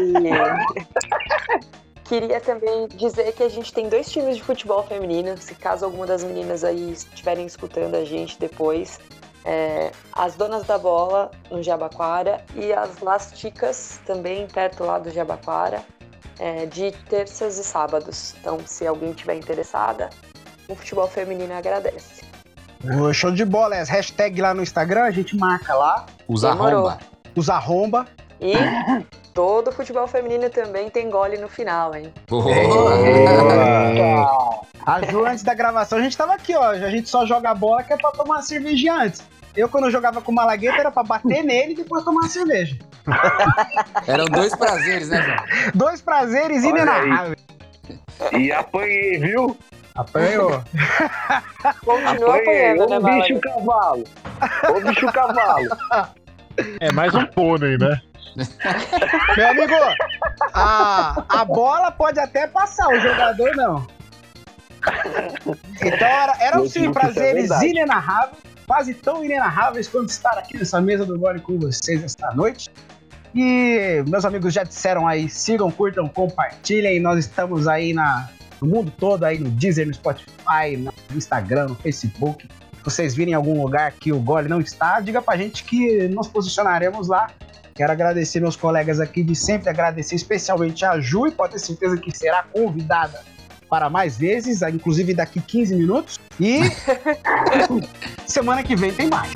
[LAUGHS] queria também dizer que a gente tem dois times de futebol feminino. Se caso alguma das meninas aí estiverem escutando a gente depois, é, as Donas da Bola no Jabaquara e as Las Ticas também perto lá do Jabaquara, é, de terças e sábados. Então, se alguém tiver interessada, o futebol feminino agradece. Show de bola, é as hashtags lá no Instagram, a gente marca lá, Usa Demorou. arromba. os arromba. E todo futebol feminino também tem gole no final, hein? Boa. A Ju, antes da gravação, a gente tava aqui, ó. A gente só joga bola que é pra tomar uma cervejinha antes. Eu, quando eu jogava com o Malagueta, era pra bater nele e depois tomar uma cerveja. [LAUGHS] Eram dois prazeres, né, João? Dois prazeres Olha inenarráveis. E apanhei, viu? Apanhou. [LAUGHS] Continua Apanhei. apanhando, né, Ô bicho Malagueta? cavalo. Ô bicho cavalo. [LAUGHS] É mais um pônei, né? Meu amigo, a, a bola pode até passar, o jogador não. Então era, eram Eu sim é prazeres verdade. inenarráveis, quase tão inenarráveis quanto estar aqui nessa mesa do Gole com vocês esta noite. E meus amigos já disseram aí, sigam, curtam, compartilhem. Nós estamos aí na, no mundo todo, aí no Deezer, no Spotify, no Instagram, no Facebook. Se vocês virem em algum lugar que o Gole não está, diga pra gente que nos posicionaremos lá. Quero agradecer meus colegas aqui de sempre, agradecer especialmente a Ju e pode ter certeza que será convidada para mais vezes, inclusive daqui 15 minutos. E [LAUGHS] semana que vem tem mais.